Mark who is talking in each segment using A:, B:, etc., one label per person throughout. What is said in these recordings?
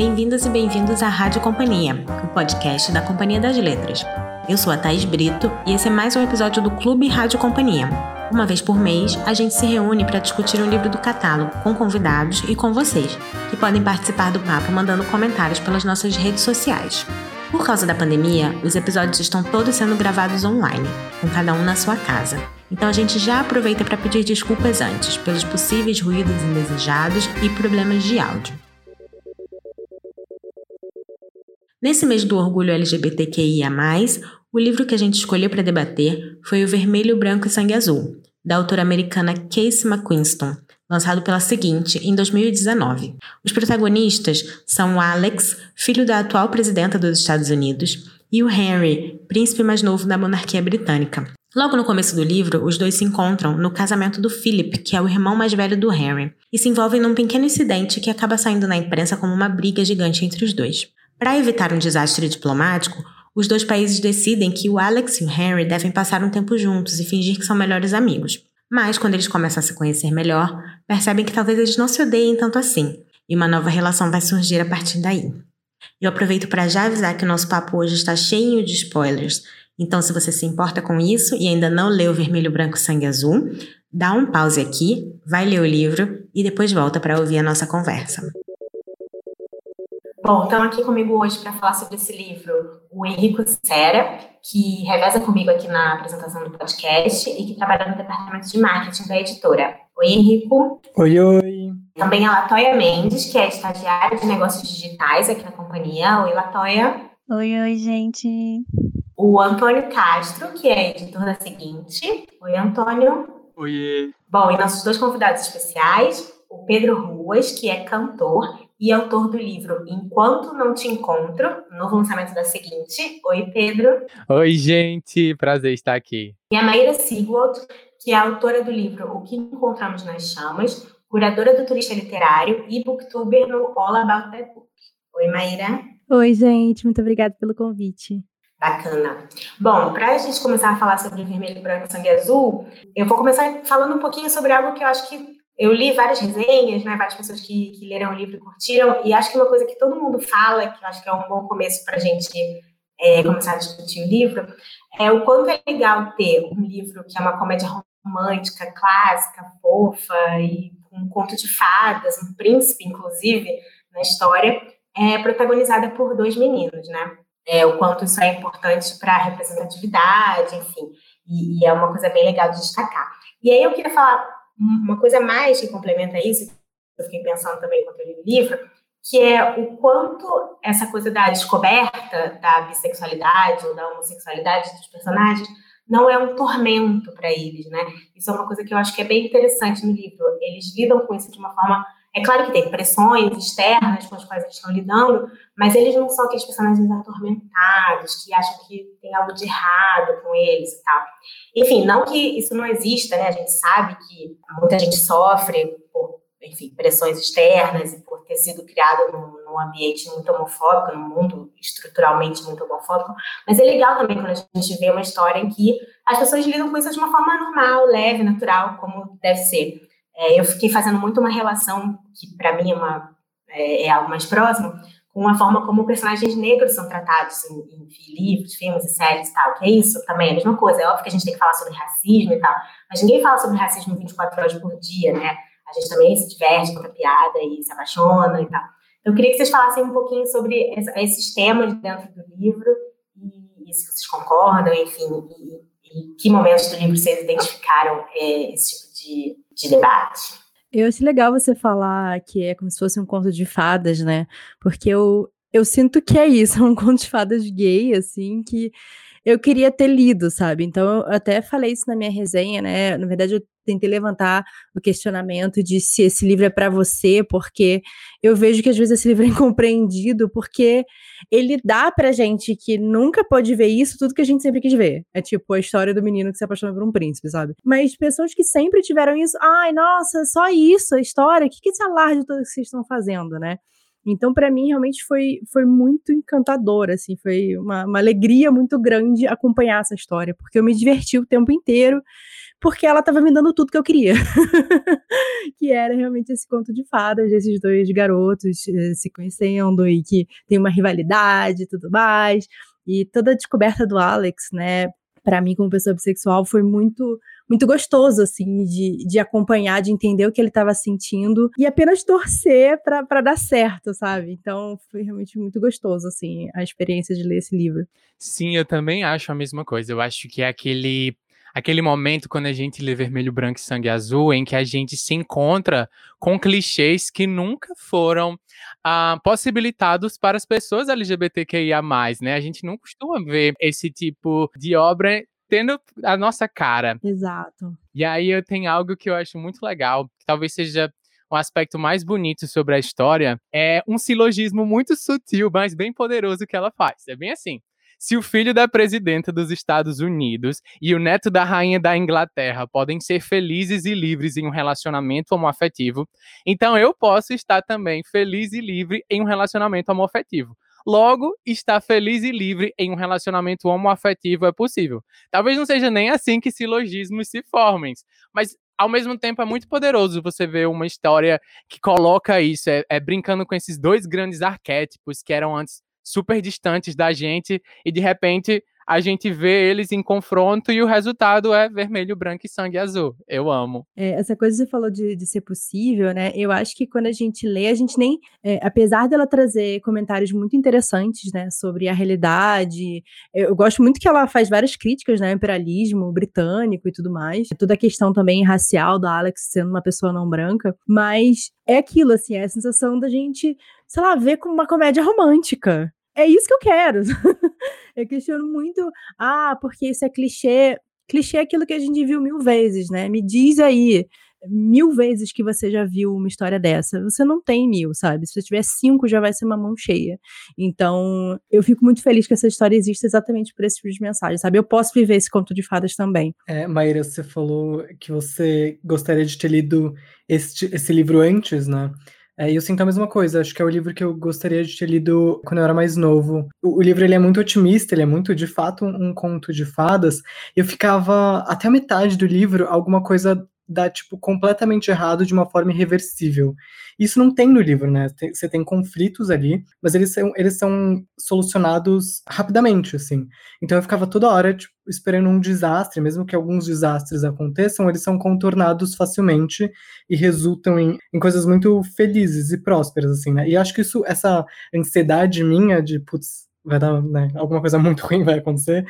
A: Bem-vindas e bem-vindos à Rádio Companhia, o podcast da Companhia das Letras. Eu sou a Thais Brito e esse é mais um episódio do Clube Rádio Companhia. Uma vez por mês, a gente se reúne para discutir um livro do catálogo com convidados e com vocês, que podem participar do papo mandando comentários pelas nossas redes sociais. Por causa da pandemia, os episódios estão todos sendo gravados online, com cada um na sua casa. Então a gente já aproveita para pedir desculpas antes pelos possíveis ruídos indesejados e problemas de áudio. Nesse mês do orgulho LGBTQIA, o livro que a gente escolheu para debater foi O Vermelho, Branco e Sangue Azul, da autora americana Casey McQuiston, lançado pela Seguinte em 2019. Os protagonistas são o Alex, filho da atual presidenta dos Estados Unidos, e o Henry, príncipe mais novo da monarquia britânica. Logo no começo do livro, os dois se encontram no casamento do Philip, que é o irmão mais velho do Henry, e se envolvem num pequeno incidente que acaba saindo na imprensa como uma briga gigante entre os dois. Para evitar um desastre diplomático, os dois países decidem que o Alex e o Henry devem passar um tempo juntos e fingir que são melhores amigos. Mas, quando eles começam a se conhecer melhor, percebem que talvez eles não se odeiem tanto assim, e uma nova relação vai surgir a partir daí. Eu aproveito para já avisar que o nosso papo hoje está cheio de spoilers, então se você se importa com isso e ainda não leu Vermelho, Branco, Sangue Azul, dá um pause aqui, vai ler o livro e depois volta para ouvir a nossa conversa. Bom, estão aqui comigo hoje para falar sobre esse livro o Henrico Sera, que reveza comigo aqui na apresentação do podcast e que trabalha no departamento de marketing da editora. Oi, Henrico.
B: Oi, oi.
A: Também a Latoya Mendes, que é estagiária de negócios digitais aqui na companhia. Oi, Latoya.
C: Oi, oi, gente.
A: O Antônio Castro, que é editor da Seguinte. Oi, Antônio.
B: Oi.
A: Bom, e nossos dois convidados especiais, o Pedro Ruas, que é cantor e autor do livro Enquanto Não Te Encontro, novo lançamento da seguinte. Oi, Pedro.
B: Oi, gente. Prazer estar aqui.
A: E a Maíra Sigwald, que é autora do livro O que Encontramos nas Chamas, curadora do Turista Literário e booktuber no All About That Book. Oi, Maíra.
C: Oi, gente. Muito obrigada pelo convite.
A: Bacana. Bom, para a gente começar a falar sobre vermelho, branco e sangue azul, eu vou começar falando um pouquinho sobre algo que eu acho que eu li várias resenhas, né, várias pessoas que, que leram o livro e curtiram, e acho que uma coisa que todo mundo fala, que eu acho que é um bom começo para a gente é, começar a discutir o livro, é o quanto é legal ter um livro que é uma comédia romântica, clássica, fofa, e um conto de fadas, um príncipe, inclusive, na história, é protagonizada por dois meninos, né? É, o quanto isso é importante para a representatividade, enfim, e, e é uma coisa bem legal de destacar. E aí eu queria falar uma coisa mais que complementa isso, eu fiquei pensando também quando eu li o livro, que é o quanto essa coisa da descoberta da bissexualidade ou da homossexualidade dos personagens não é um tormento para eles, né? Isso é uma coisa que eu acho que é bem interessante no livro. Eles lidam com isso de uma forma é claro que tem pressões externas com as quais eles estão lidando, mas eles não são aqueles personagens atormentados, que acham que tem algo de errado com eles e tal. Enfim, não que isso não exista, né? A gente sabe que muita gente sofre por, enfim, pressões externas e por ter sido criado num, num ambiente muito homofóbico, num mundo estruturalmente muito homofóbico, mas é legal também quando a gente vê uma história em que as pessoas lidam com isso de uma forma normal, leve, natural, como deve ser. É, eu fiquei fazendo muito uma relação, que para mim é, uma, é, é, algo mais próximo, com a forma como personagens negros são tratados em, em livros, filmes e séries e tal, que é isso também, é a mesma coisa. É óbvio que a gente tem que falar sobre racismo e tal, mas ninguém fala sobre racismo 24 horas por dia, né? A gente também se diverte, conta piada e se apaixona e tal. Então, eu queria que vocês falassem um pouquinho sobre esses temas dentro do livro e, se vocês concordam, enfim, e, e que momentos do livro vocês identificaram é, esse tipo de de debate.
C: Eu acho legal você falar que é como se fosse um conto de fadas, né? Porque eu, eu sinto que é isso, é um conto de fadas gay, assim, que eu queria ter lido, sabe? Então, eu até falei isso na minha resenha, né? Na verdade, eu tentei levantar o questionamento de se esse livro é para você, porque eu vejo que às vezes esse livro é incompreendido, porque ele dá pra gente que nunca pode ver isso, tudo que a gente sempre quis ver. É tipo a história do menino que se apaixona por um príncipe, sabe? Mas pessoas que sempre tiveram isso, ai, nossa, só isso, a história, o que, que esse alarde todo que vocês estão fazendo, né? Então, para mim, realmente foi, foi muito encantador, assim, foi uma, uma alegria muito grande acompanhar essa história, porque eu me diverti o tempo inteiro, porque ela estava me dando tudo que eu queria. que era realmente esse conto de fadas desses dois garotos eh, se conhecendo e que tem uma rivalidade e tudo mais. E toda a descoberta do Alex, né, para mim como pessoa bissexual foi muito muito gostoso assim de, de acompanhar, de entender o que ele estava sentindo e apenas torcer para dar certo, sabe? Então foi realmente muito gostoso assim a experiência de ler esse livro.
B: Sim, eu também acho a mesma coisa. Eu acho que é aquele aquele momento quando a gente lê Vermelho, Branco e Sangue Azul, em que a gente se encontra com clichês que nunca foram ah, possibilitados para as pessoas LGBTQIA+, né? A gente não costuma ver esse tipo de obra tendo a nossa cara.
C: Exato.
B: E aí eu tenho algo que eu acho muito legal, que talvez seja o um aspecto mais bonito sobre a história, é um silogismo muito sutil, mas bem poderoso que ela faz. É bem assim. Se o filho da presidenta dos Estados Unidos e o neto da rainha da Inglaterra podem ser felizes e livres em um relacionamento homoafetivo, então eu posso estar também feliz e livre em um relacionamento homoafetivo. Logo, estar feliz e livre em um relacionamento homoafetivo é possível. Talvez não seja nem assim que silogismos se formem, mas ao mesmo tempo é muito poderoso você ver uma história que coloca isso, é, é brincando com esses dois grandes arquétipos que eram antes super distantes da gente e de repente a gente vê eles em confronto e o resultado é vermelho, branco e sangue azul. Eu amo.
C: É, essa coisa que você falou de, de ser possível, né? Eu acho que quando a gente lê, a gente nem. É, apesar dela trazer comentários muito interessantes, né? Sobre a realidade. Eu gosto muito que ela faz várias críticas, né? Imperialismo britânico e tudo mais. Toda a questão também racial da Alex sendo uma pessoa não branca. Mas é aquilo, assim, é a sensação da gente, sei lá, ver como uma comédia romântica é isso que eu quero. eu questiono muito, ah, porque isso é clichê. Clichê é aquilo que a gente viu mil vezes, né? Me diz aí mil vezes que você já viu uma história dessa. Você não tem mil, sabe? Se você tiver cinco, já vai ser uma mão cheia. Então, eu fico muito feliz que essa história exista exatamente por esse tipo de mensagem, sabe? Eu posso viver esse conto de fadas também.
D: É, Maíra, você falou que você gostaria de ter lido esse, esse livro antes, né? É, eu sinto a mesma coisa, acho que é o livro que eu gostaria de ter lido quando eu era mais novo. O, o livro ele é muito otimista, ele é muito, de fato, um, um conto de fadas. Eu ficava até a metade do livro, alguma coisa dá, tipo, completamente errado de uma forma irreversível. Isso não tem no livro, né? Tem, você tem conflitos ali, mas eles são, eles são solucionados rapidamente, assim. Então eu ficava toda hora, tipo, esperando um desastre, mesmo que alguns desastres aconteçam, eles são contornados facilmente e resultam em, em coisas muito felizes e prósperas, assim, né? E acho que isso, essa ansiedade minha de, putz, vai dar, né, alguma coisa muito ruim vai acontecer,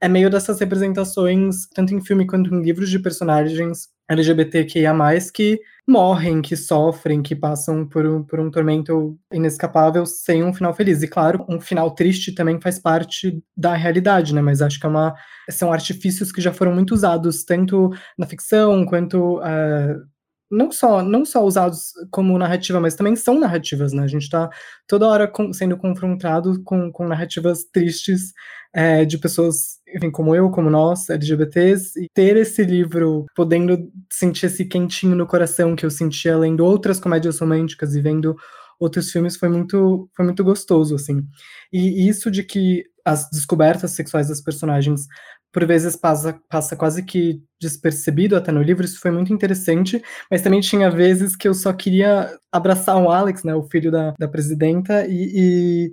D: é meio dessas representações, tanto em filme quanto em livros de personagens LGBTQIA+, que morrem, que sofrem, que passam por um, por um tormento inescapável sem um final feliz. E claro, um final triste também faz parte da realidade, né? Mas acho que é uma, são artifícios que já foram muito usados, tanto na ficção quanto... Uh, não só, não só usados como narrativa, mas também são narrativas, né? A gente está toda hora com, sendo confrontado com, com narrativas tristes é, de pessoas, enfim, como eu, como nós, LGBTs, e ter esse livro, podendo sentir esse quentinho no coração que eu sentia lendo outras comédias românticas e vendo outros filmes foi muito, foi muito gostoso, assim. E isso de que as descobertas sexuais das personagens por vezes passa, passa quase que despercebido até no livro, isso foi muito interessante, mas também tinha vezes que eu só queria abraçar o Alex, né, o filho da, da presidenta, e, e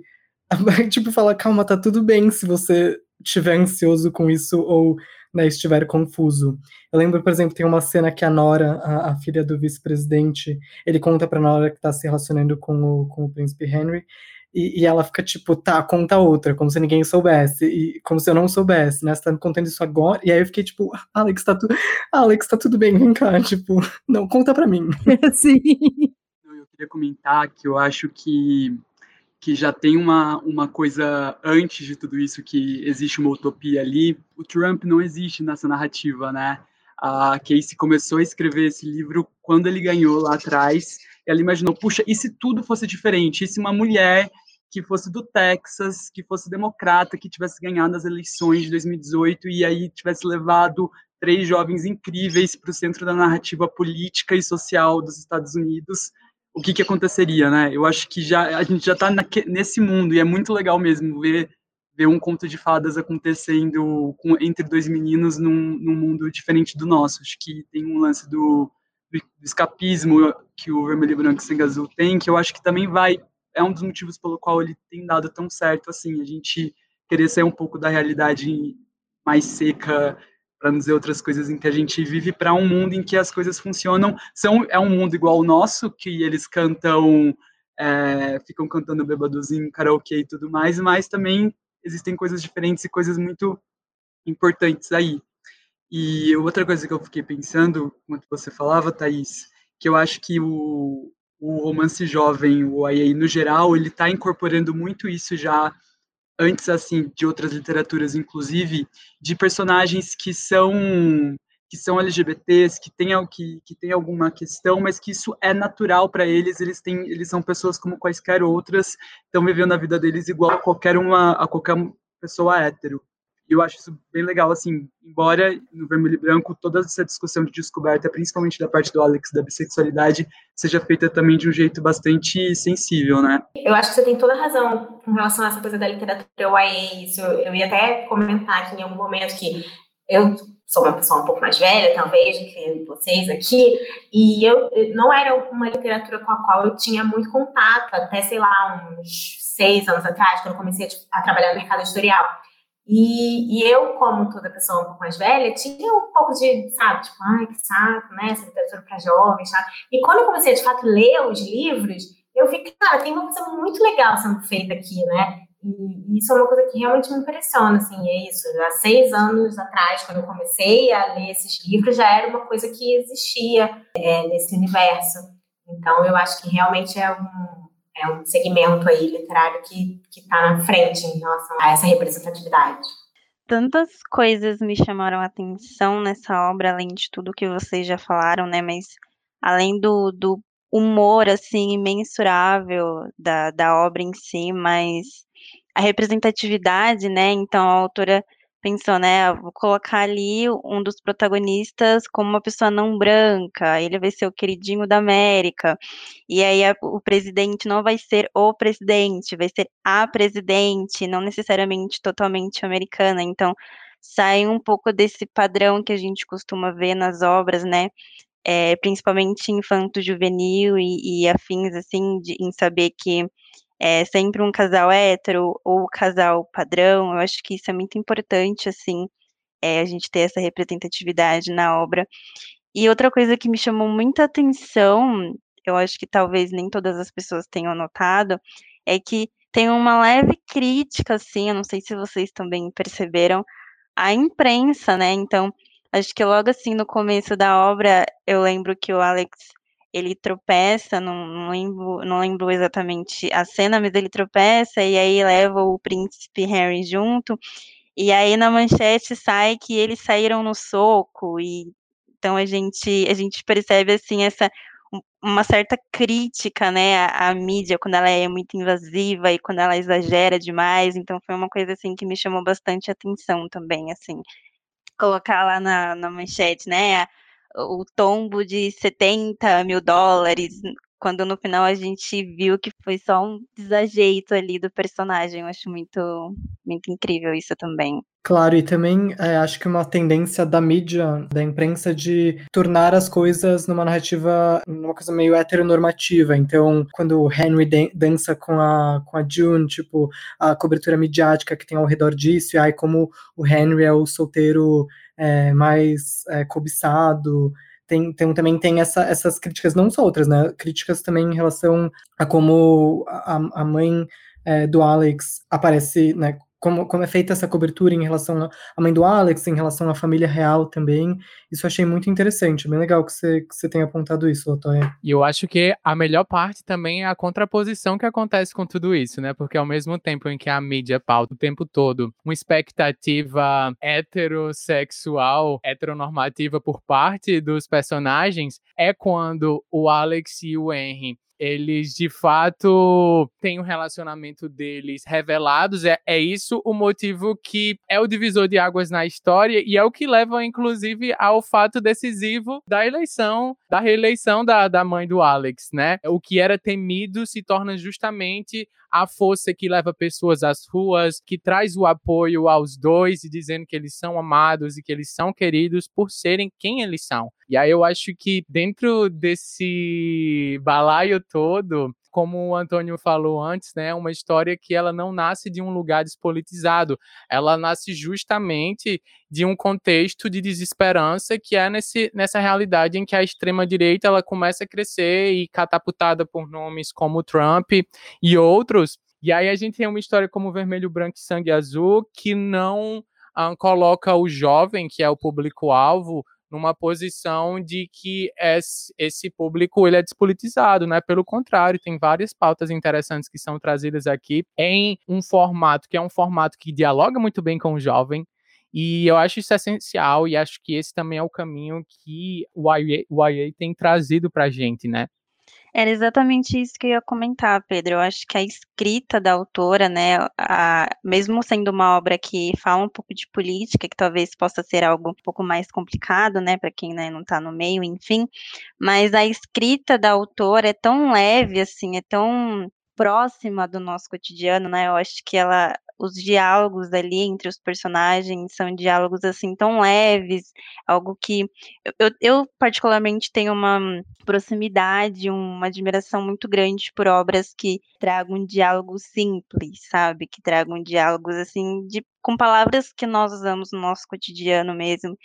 D: tipo, falar, calma, tá tudo bem se você estiver ansioso com isso ou né, estiver confuso. Eu lembro, por exemplo, tem uma cena que a Nora, a, a filha do vice-presidente, ele conta pra Nora que tá se relacionando com o, com o príncipe Henry, e, e, ela fica tipo, tá, conta outra, como se ninguém soubesse, e como se eu não soubesse, né? Você tá me contando isso agora? E aí eu fiquei tipo, Alex, tá tudo. Alex, tá tudo bem, vem cá, tipo, não, conta pra mim.
C: Sim.
E: Eu queria comentar que eu acho que que já tem uma, uma coisa antes de tudo isso, que existe uma utopia ali. O Trump não existe nessa narrativa, né? A Casey começou a escrever esse livro quando ele ganhou lá atrás. Ela imaginou, puxa, e se tudo fosse diferente? E se uma mulher que fosse do Texas, que fosse democrata, que tivesse ganhado as eleições de 2018 e aí tivesse levado três jovens incríveis para o centro da narrativa política e social dos Estados Unidos, o que, que aconteceria, né? Eu acho que já a gente já está nesse mundo e é muito legal mesmo ver ver um conto de fadas acontecendo com, entre dois meninos num, num, mundo diferente do nosso. Acho que tem um lance do, do escapismo que o Vermelho, Branco Sangue Azul tem, que eu acho que também vai, é um dos motivos pelo qual ele tem dado tão certo, assim, a gente querer sair um pouco da realidade mais seca, para dizer outras coisas em que a gente vive, para um mundo em que as coisas funcionam. São, é um mundo igual ao nosso, que eles cantam, é, ficam cantando bêbados em karaokê e tudo mais, mas também existem coisas diferentes e coisas muito importantes aí. E outra coisa que eu fiquei pensando, enquanto você falava, Thaís, que eu acho que o, o romance jovem, o IA no geral, ele está incorporando muito isso já antes assim de outras literaturas, inclusive de personagens que são que são LGBTs, que têm que, que tem alguma questão, mas que isso é natural para eles, eles têm eles são pessoas como quaisquer outras, estão vivendo a vida deles igual a qualquer uma a qualquer pessoa hétero. Eu acho isso bem legal, assim, embora no Vermelho e Branco toda essa discussão de descoberta, principalmente da parte do Alex, da bissexualidade, seja feita também de um jeito bastante sensível, né?
A: Eu acho que você tem toda a razão com relação a essa coisa da literatura YA, isso eu ia até comentar aqui em algum momento que eu sou uma pessoa um pouco mais velha, talvez, do que vocês aqui, e eu não era uma literatura com a qual eu tinha muito contato, até, sei lá, uns seis anos atrás, quando eu comecei a, a trabalhar no mercado editorial. E, e, eu, como toda pessoa um pouco mais velha, tinha um pouco de, sabe, tipo, ai, que saco, né, essa literatura para jovens? E quando eu comecei, de fato, a ler os livros, eu vi que, cara, tem uma coisa muito legal sendo feita aqui, né? E isso é uma coisa que realmente me impressiona, assim, é isso. Há seis anos atrás, quando eu comecei a ler esses livros, já era uma coisa que existia é, nesse universo. Então, eu acho que realmente é um, é um segmento aí literário que está na frente em relação a essa representatividade.
F: Tantas coisas me chamaram a atenção nessa obra, além de tudo que vocês já falaram, né? Mas além do, do humor, assim, imensurável da, da obra em si, mas a representatividade, né? Então a autora pensou, né, vou colocar ali um dos protagonistas como uma pessoa não branca, ele vai ser o queridinho da América, e aí a, o presidente não vai ser o presidente, vai ser a presidente, não necessariamente totalmente americana, então sai um pouco desse padrão que a gente costuma ver nas obras, né, é, principalmente infanto-juvenil e, e afins, assim, de, em saber que é sempre um casal hétero ou casal padrão. Eu acho que isso é muito importante, assim, é, a gente ter essa representatividade na obra. E outra coisa que me chamou muita atenção, eu acho que talvez nem todas as pessoas tenham notado, é que tem uma leve crítica, assim, eu não sei se vocês também perceberam, à imprensa, né? Então, acho que logo assim no começo da obra, eu lembro que o Alex ele tropeça, não, não, lembro, não lembro exatamente a cena, mas ele tropeça e aí leva o príncipe Harry junto. E aí na manchete sai que eles saíram no soco e então a gente a gente percebe assim essa uma certa crítica, né, à, à, mídia quando ela é muito invasiva e quando ela exagera demais. Então foi uma coisa assim que me chamou bastante atenção também, assim, colocar lá na, na manchete, né, o tombo de 70 mil dólares, quando no final a gente viu que foi só um desajeito ali do personagem. Eu acho muito, muito incrível isso também.
D: Claro, e também é, acho que uma tendência da mídia, da imprensa, de tornar as coisas numa narrativa, numa coisa meio heteronormativa. Então, quando o Henry dança com a, com a June, tipo, a cobertura midiática que tem ao redor disso, e aí como o Henry é o solteiro é, mais é, cobiçado. Tem, tem, também tem essa, essas críticas, não só outras, né? Críticas também em relação a como a, a mãe é, do Alex aparece, né? Como, como é feita essa cobertura em relação à mãe do Alex, em relação à família real também. Isso eu achei muito interessante. Bem legal que você, que você tenha apontado isso, Latoya.
B: E eu acho que a melhor parte também é a contraposição que acontece com tudo isso, né? Porque ao mesmo tempo em que a mídia pauta o tempo todo uma expectativa heterossexual, heteronormativa por parte dos personagens, é quando o Alex e o Henry eles de fato têm um relacionamento deles revelados. É, é isso o motivo que é o divisor de águas na história e é o que leva, inclusive, ao fato decisivo da eleição, da reeleição da, da mãe do Alex, né? O que era temido se torna justamente a força que leva pessoas às ruas, que traz o apoio aos dois, dizendo que eles são amados e que eles são queridos por serem quem eles são. E aí eu acho que dentro desse balaio todo, como o Antônio falou antes, né, uma história que ela não nasce de um lugar despolitizado, ela nasce justamente de um contexto de desesperança que é nesse, nessa realidade em que a extrema direita ela começa a crescer e catapultada por nomes como Trump e outros. E aí a gente tem uma história como Vermelho, Branco e Sangue Azul que não ah, coloca o jovem, que é o público-alvo, numa posição de que esse público ele é despolitizado, né? Pelo contrário, tem várias pautas interessantes que são trazidas aqui em um formato que é um formato que dialoga muito bem com o jovem, e eu acho isso essencial e acho que esse também é o caminho que o YA, o YA tem trazido para a gente, né?
F: Era exatamente isso que eu ia comentar, Pedro. Eu acho que a escrita da autora, né, a, mesmo sendo uma obra que fala um pouco de política, que talvez possa ser algo um pouco mais complicado, né, para quem né, não está no meio, enfim, mas a escrita da autora é tão leve, assim, é tão próxima do nosso cotidiano, né? Eu acho que ela os diálogos ali entre os personagens são diálogos assim tão leves, algo que eu, eu particularmente tenho uma proximidade, uma admiração muito grande por obras que tragam diálogos simples, sabe? Que tragam diálogos assim de com palavras que nós usamos no nosso cotidiano mesmo.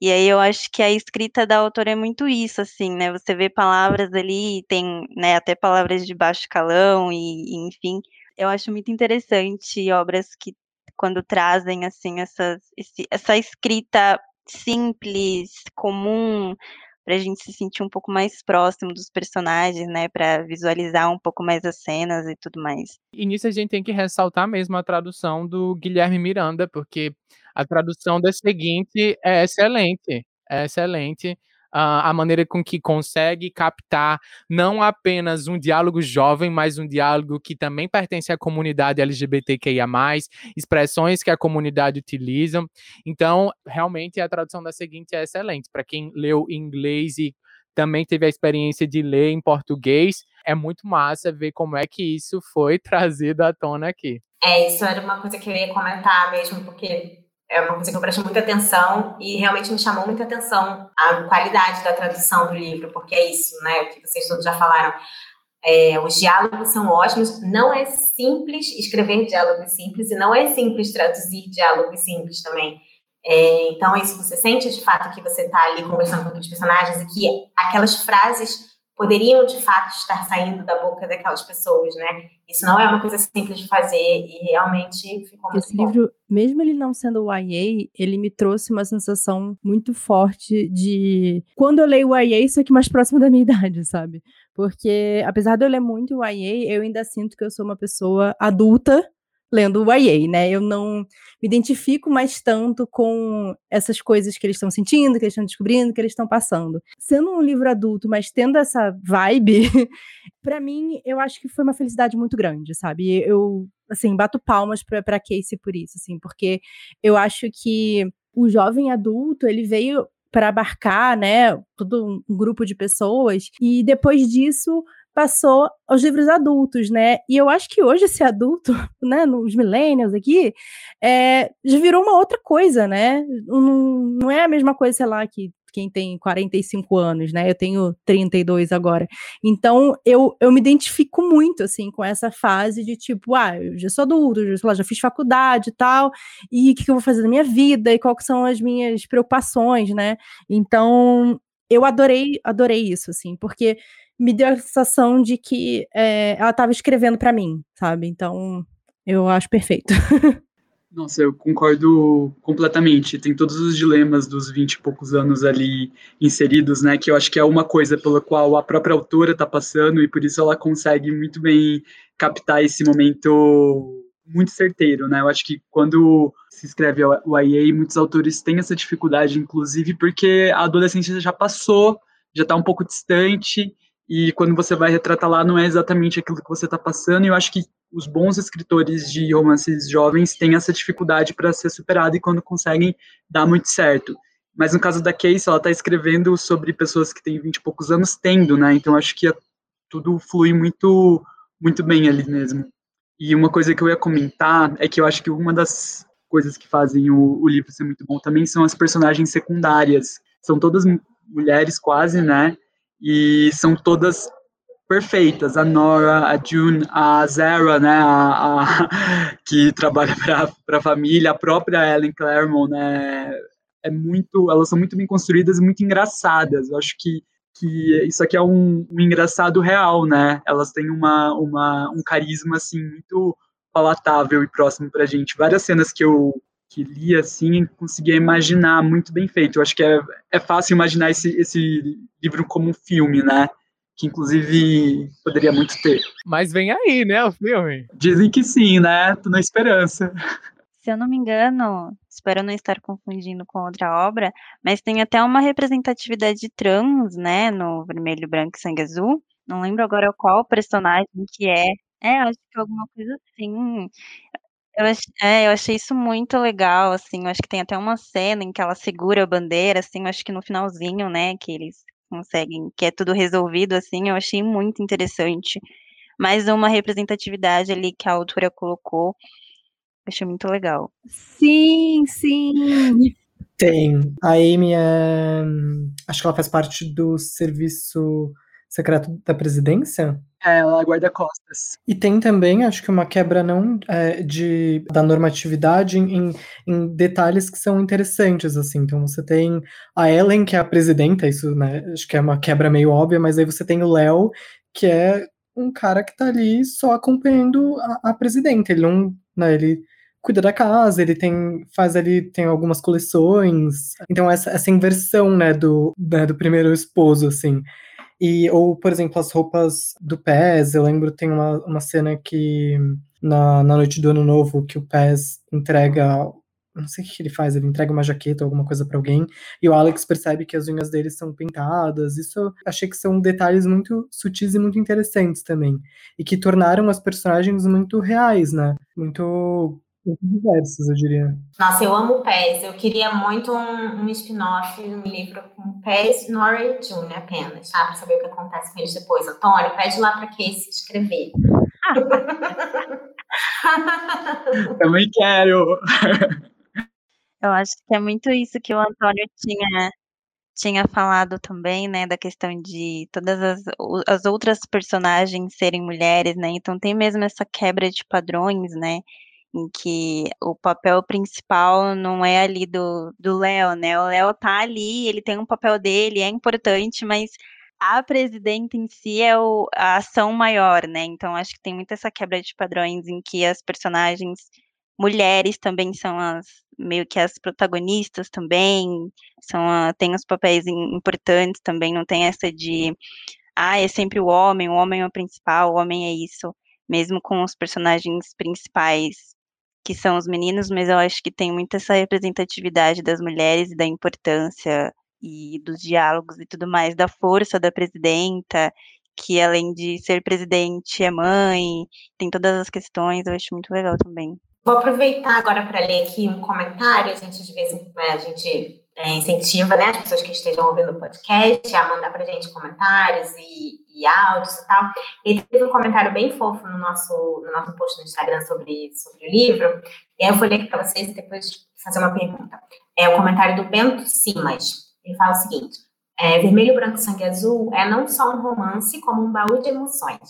F: E aí eu acho que a escrita da autora é muito isso, assim, né? Você vê palavras ali, tem né, até palavras de baixo calão, e, e enfim, eu acho muito interessante obras que quando trazem assim essa, esse, essa escrita simples, comum, para a gente se sentir um pouco mais próximo dos personagens, né, para visualizar um pouco mais as cenas e tudo mais.
B: E nisso a gente tem que ressaltar mesmo a tradução do Guilherme Miranda, porque a tradução da seguinte é excelente, é excelente a maneira com que consegue captar não apenas um diálogo jovem, mas um diálogo que também pertence à comunidade LGBTQIA, expressões que a comunidade utiliza. Então, realmente a tradução da seguinte é excelente. Para quem leu em inglês e também teve a experiência de ler em português, é muito massa ver como é que isso foi trazido à tona aqui.
A: É, isso era uma coisa que eu ia comentar mesmo, porque é uma coisa que eu presto muita atenção e realmente me chamou muita atenção a qualidade da tradução do livro, porque é isso, né? O que vocês todos já falaram. É, os diálogos são ótimos. Não é simples escrever diálogos simples e não é simples traduzir diálogos simples também. É, então, é isso você sente de fato que você está ali conversando com aqueles personagens e que aquelas frases poderiam de fato estar saindo da boca daquelas pessoas, né? Isso não é uma coisa simples de fazer e realmente ficou muito
C: Esse bom. livro, mesmo ele não sendo YA, ele me trouxe uma sensação muito forte de quando eu leio YA, isso aqui mais próximo da minha idade, sabe? Porque apesar de eu ler muito YA, eu ainda sinto que eu sou uma pessoa adulta lendo o YA, né? Eu não me identifico mais tanto com essas coisas que eles estão sentindo, que eles estão descobrindo, que eles estão passando. Sendo um livro adulto, mas tendo essa vibe, para mim, eu acho que foi uma felicidade muito grande, sabe? Eu, assim, bato palmas para Casey por isso, assim, porque eu acho que o jovem adulto, ele veio para abarcar, né, todo um grupo de pessoas, e depois disso passou aos livros adultos, né? E eu acho que hoje esse adulto, né, nos millennials aqui, é, já virou uma outra coisa, né? Não, não é a mesma coisa, sei lá, que quem tem 45 anos, né? Eu tenho 32 agora. Então, eu, eu me identifico muito, assim, com essa fase de tipo, ah, eu já sou adulto, já, lá, já fiz faculdade e tal, e o que, que eu vou fazer na minha vida, e quais são as minhas preocupações, né? Então, eu adorei, adorei isso, assim, porque me deu a sensação de que é, ela estava escrevendo para mim, sabe? Então, eu acho perfeito.
E: Nossa, eu concordo completamente. Tem todos os dilemas dos 20 e poucos anos ali inseridos, né? Que eu acho que é uma coisa pela qual a própria autora está passando e por isso ela consegue muito bem captar esse momento muito certeiro, né? Eu acho que quando se escreve o IA, muitos autores têm essa dificuldade, inclusive porque a adolescência já passou, já está um pouco distante e quando você vai retratar lá não é exatamente aquilo que você está passando, e eu acho que os bons escritores de romances jovens têm essa dificuldade para ser superada e quando conseguem, dá muito certo. Mas no caso da Casey, ela está escrevendo sobre pessoas que têm 20 e poucos anos tendo, né? Então acho que é, tudo flui muito, muito bem ali mesmo. E uma coisa que eu ia comentar é que eu acho que uma das coisas que fazem o, o livro ser muito bom também são as personagens secundárias. São todas mulheres quase, né? E são todas perfeitas. A Nora, a June, a Zara, né, a, a que trabalha para a família, a própria Ellen Claremont, né, é muito, elas são muito bem construídas e muito engraçadas. Eu acho que, que isso aqui é um, um engraçado real, né? Elas têm uma, uma, um carisma assim muito palatável e próximo para gente. Várias cenas que eu que li assim, conseguia imaginar muito bem feito. Eu acho que é, é fácil imaginar esse, esse livro como um filme, né? Que inclusive poderia muito ter.
B: Mas vem aí, né, o filme?
E: Dizem que sim, né? Tô na esperança.
F: Se eu não me engano, espero não estar confundindo com outra obra, mas tem até uma representatividade trans, né, no Vermelho, Branco e Sangue Azul. Não lembro agora qual personagem que é. É, acho que é alguma coisa assim. Eu ach é, eu achei isso muito legal, assim, eu acho que tem até uma cena em que ela segura a bandeira, assim, eu acho que no finalzinho, né, que eles conseguem que é tudo resolvido, assim, eu achei muito interessante. Mais uma representatividade ali que a autora colocou, achei muito legal.
C: Sim, sim.
D: Tem. A Amy é. Acho que ela faz parte do serviço secreto da presidência.
E: É, ela guarda costas.
D: E tem também, acho que uma quebra não é, de, da normatividade em, em, detalhes que são interessantes, assim. Então você tem a Ellen, que é a presidenta, isso, né, acho que é uma quebra meio óbvia, mas aí você tem o Léo, que é um cara que tá ali só acompanhando a, a presidenta. Ele não, né, ele cuida da casa, ele tem faz ali tem algumas coleções. Então essa, essa inversão, né, do né, do primeiro esposo assim. E, ou, por exemplo, as roupas do Pez, eu lembro, tem uma, uma cena que na, na noite do ano novo que o Pez entrega não sei o que ele faz, ele entrega uma jaqueta ou alguma coisa para alguém, e o Alex percebe que as unhas dele são pintadas. Isso eu achei que são detalhes muito sutis e muito interessantes também, e que tornaram as personagens muito reais, né? Muito muito diversos, eu diria.
A: Nossa, eu amo Pés. Eu queria muito um, um spin-off, um livro com Pés, Nora e June apenas, tá? Pra saber o que acontece com eles depois. Antônio, pede lá pra Casey escrever.
E: Também quero.
F: Eu acho que é muito isso que o Antônio tinha tinha falado também, né, da questão de todas as, as outras personagens serem mulheres, né? Então tem mesmo essa quebra de padrões, né? Em que o papel principal não é ali do, Léo, né? O Léo tá ali, ele tem um papel dele, é importante, mas a presidenta em si é o, a ação maior, né? Então acho que tem muito essa quebra de padrões em que as personagens mulheres também são as meio que as protagonistas também, são a, tem os papéis importantes também, não tem essa de ah, é sempre o homem, o homem é o principal, o homem é isso, mesmo com os personagens principais que são os meninos, mas eu acho que tem muita essa representatividade das mulheres e da importância e dos diálogos e tudo mais, da força da presidenta, que além de ser presidente é mãe, tem todas as questões, eu acho muito legal também.
A: Vou aproveitar agora para ler aqui um comentário, a gente de vez em quando a gente é, incentiva né, as pessoas que estejam ouvindo o podcast a mandar para gente comentários e, e, áudios e tal. Ele teve um comentário bem fofo no nosso, no nosso post no Instagram sobre, sobre o livro, e aí eu vou ler aqui para vocês e depois fazer uma pergunta. É o comentário do Bento Simas. Ele fala o seguinte: é, Vermelho, Branco, Sangue Azul é não só um romance, como um baú de emoções.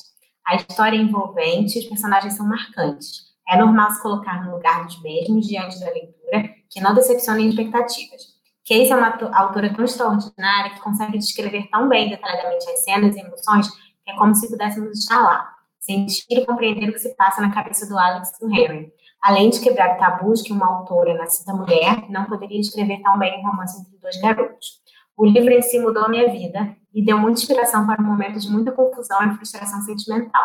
A: A história é envolvente, os personagens são marcantes. É normal se colocar no lugar dos mesmos diante da leitura, que não decepcionem expectativas. Casey é uma autora tão extraordinária que consegue descrever tão bem detalhadamente as cenas e emoções que é como se pudéssemos estar lá, sentir e compreender o que se passa na cabeça do Alex e do Henry. Além de quebrar tabus que uma autora nascida mulher não poderia escrever tão bem um romance entre dois garotos. O livro em si mudou a minha vida e deu muita inspiração para um momento de muita confusão e frustração sentimental.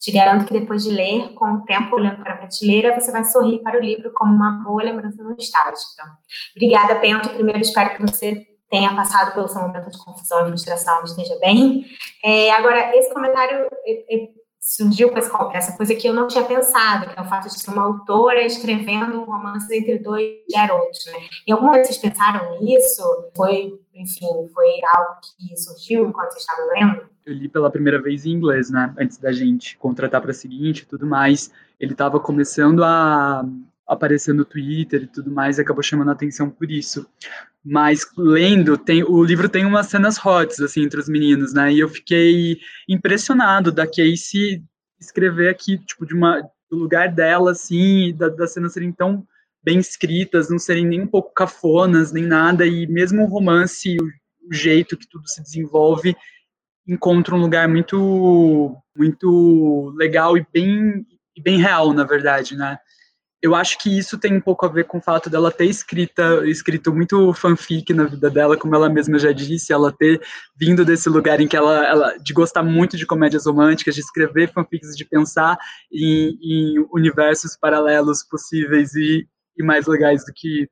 A: Te garanto que depois de ler, com o tempo olhando para a prateleira, você vai sorrir para o livro como uma boa lembrança nostálgica. Obrigada, Pento. Primeiro, espero que você tenha passado pelo seu momento de confusão e frustração, esteja bem. É, agora, esse comentário surgiu com essa coisa que eu não tinha pensado, que é o fato de ser uma autora escrevendo um romance entre dois garotos. Né? E alguma vez vocês pensaram nisso? Foi, enfim, foi algo que surgiu enquanto vocês estavam lendo?
E: Eu li pela primeira vez em inglês, né? Antes da gente contratar para a seguinte e tudo mais. Ele estava começando a aparecer no Twitter e tudo mais, e acabou chamando a atenção por isso. Mas lendo, tem, o livro tem umas cenas hot, assim, entre os meninos, né? E eu fiquei impressionado da Casey escrever aqui, tipo, de uma, do lugar dela, assim, da, das cenas serem tão bem escritas, não serem nem um pouco cafonas, nem nada, e mesmo o romance, o, o jeito que tudo se desenvolve, encontra um lugar muito, muito legal e bem, e bem real, na verdade, né? eu acho que isso tem um pouco a ver com o fato dela ter escrita, escrito muito fanfic na vida dela, como ela mesma já disse, ela ter vindo desse lugar em que ela, ela de gostar muito de comédias românticas, de escrever fanfics, de pensar em, em universos paralelos possíveis e, e, mais legais do que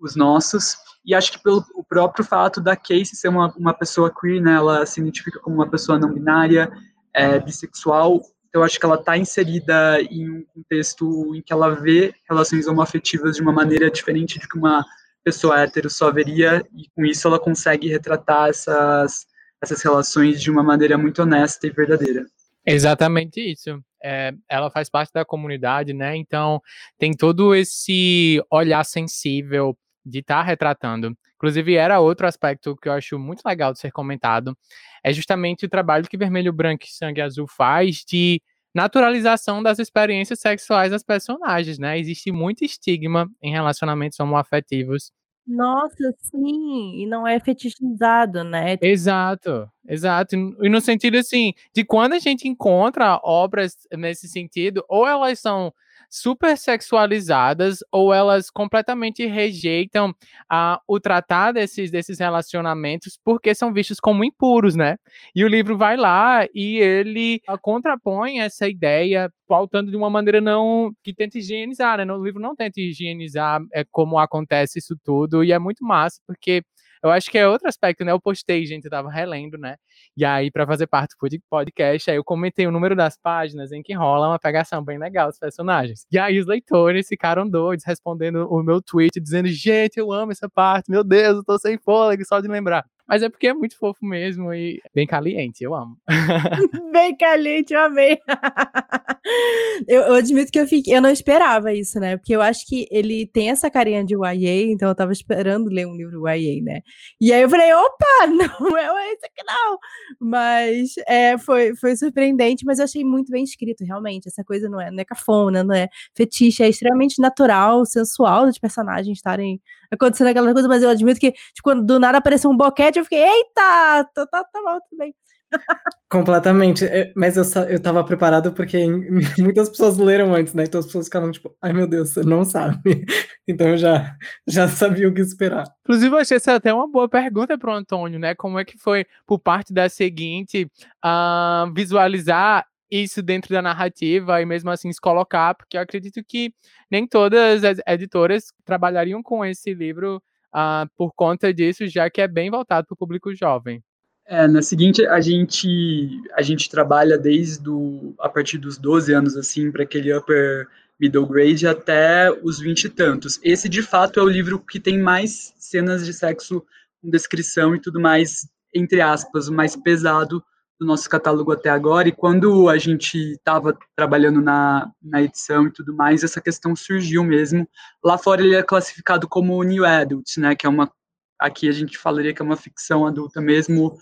E: os nossos. E acho que pelo o próprio fato da Casey ser uma, uma pessoa queer, né, ela se identifica como uma pessoa não binária, é, bissexual, eu acho que ela está inserida em um contexto em que ela vê relações homoafetivas de uma maneira diferente de que uma pessoa hétero só veria, e com isso ela consegue retratar essas, essas relações de uma maneira muito honesta e verdadeira.
B: Exatamente isso. É, ela faz parte da comunidade, né? Então tem todo esse olhar sensível de estar tá retratando. Inclusive, era outro aspecto que eu acho muito legal de ser comentado, é justamente o trabalho que Vermelho, Branco e Sangue Azul faz de naturalização das experiências sexuais das personagens, né? Existe muito estigma em relacionamentos homoafetivos.
C: Nossa, sim, e não é fetichizado, né?
B: Exato, exato. E no sentido assim, de quando a gente encontra obras nesse sentido, ou elas são super sexualizadas ou elas completamente rejeitam uh, o tratar desses, desses relacionamentos porque são vistos como impuros, né? E o livro vai lá e ele uh, contrapõe essa ideia pautando de uma maneira não que tenta higienizar, né? O livro não tenta higienizar é, como acontece isso tudo e é muito massa porque eu acho que é outro aspecto, né? Eu postei, gente, eu tava relendo, né? E aí, para fazer parte do podcast, aí eu comentei o número das páginas em que rola uma pegação bem legal dos personagens. E aí os leitores ficaram doidos, respondendo o meu tweet, dizendo: gente, eu amo essa parte, meu Deus, eu tô sem fôlego só de lembrar. Mas é porque é muito fofo mesmo e bem caliente, eu amo.
C: bem caliente, eu amei. eu, eu, admito que eu fiquei, eu não esperava isso, né? Porque eu acho que ele tem essa carinha de YA, então eu tava esperando ler um livro YA, né? E aí eu falei, opa, não é esse aqui não. Mas é, foi, foi surpreendente, mas eu achei muito bem escrito, realmente. Essa coisa não é, não é cafona, não é fetiche, é extremamente natural, sensual dos personagens estarem acontecendo aquela coisa, mas eu admito que tipo, quando do nada apareceu um boquete, eu fiquei, eita, tá, tá, tá bom, tudo bem.
D: Completamente, mas eu, eu tava preparado porque muitas pessoas leram antes, né? Então as pessoas ficavam tipo, ai meu Deus, você não sabe. Então eu já, já sabia o que esperar.
B: Inclusive, eu achei essa até uma boa pergunta pro Antônio, né? Como é que foi, por parte da seguinte, uh, visualizar isso dentro da narrativa e mesmo assim se colocar, porque eu acredito que nem todas as editoras trabalhariam com esse livro uh, por conta disso, já que é bem voltado para o público jovem.
E: É, na seguinte, a gente a gente trabalha desde a partir dos 12 anos assim para aquele upper middle grade até os 20 e tantos. Esse de fato é o livro que tem mais cenas de sexo com descrição e tudo mais entre aspas, mais pesado do nosso catálogo até agora, e quando a gente estava trabalhando na, na edição e tudo mais, essa questão surgiu mesmo. Lá fora ele é classificado como New Adult, né, que é uma, aqui a gente falaria que é uma ficção adulta mesmo,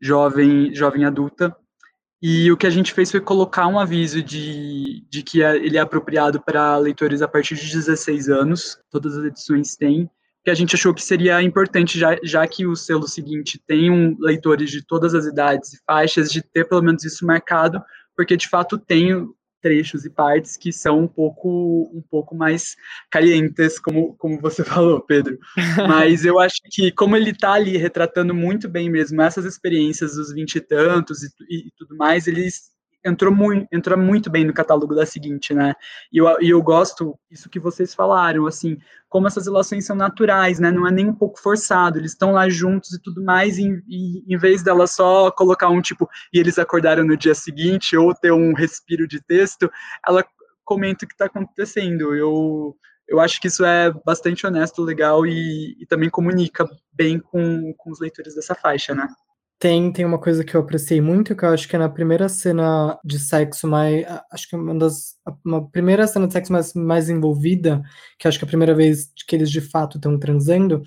E: jovem, jovem adulta, e o que a gente fez foi colocar um aviso de, de que é, ele é apropriado para leitores a partir de 16 anos, todas as edições têm, que a gente achou que seria importante, já, já que o selo seguinte tem um, leitores de todas as idades e faixas, de ter pelo menos isso marcado, porque de fato tem trechos e partes que são um pouco um pouco mais calientes, como, como você falou, Pedro. Mas eu acho que como ele está ali retratando muito bem mesmo essas experiências dos vinte e tantos e, e, tudo mais, ele entrou muito, entrou muito bem no catálogo da seguinte, né? E eu, eu gosto isso que vocês falaram, assim, como essas relações são naturais, né? Não é nem um pouco forçado, eles estão lá juntos e tudo mais, e, e em vez dela só colocar um tipo, e eles acordaram no dia seguinte, ou ter um respiro de texto, ela comenta o que está acontecendo. Eu, eu acho que isso é bastante honesto, legal e, e também comunica bem com, com os leitores dessa faixa, né?
D: Tem, tem uma coisa que eu apreciei muito, que eu acho que é na primeira cena de sexo mais. Acho que é uma das. Uma primeira cena de sexo mais, mais envolvida, que acho que é a primeira vez que eles de fato estão transando,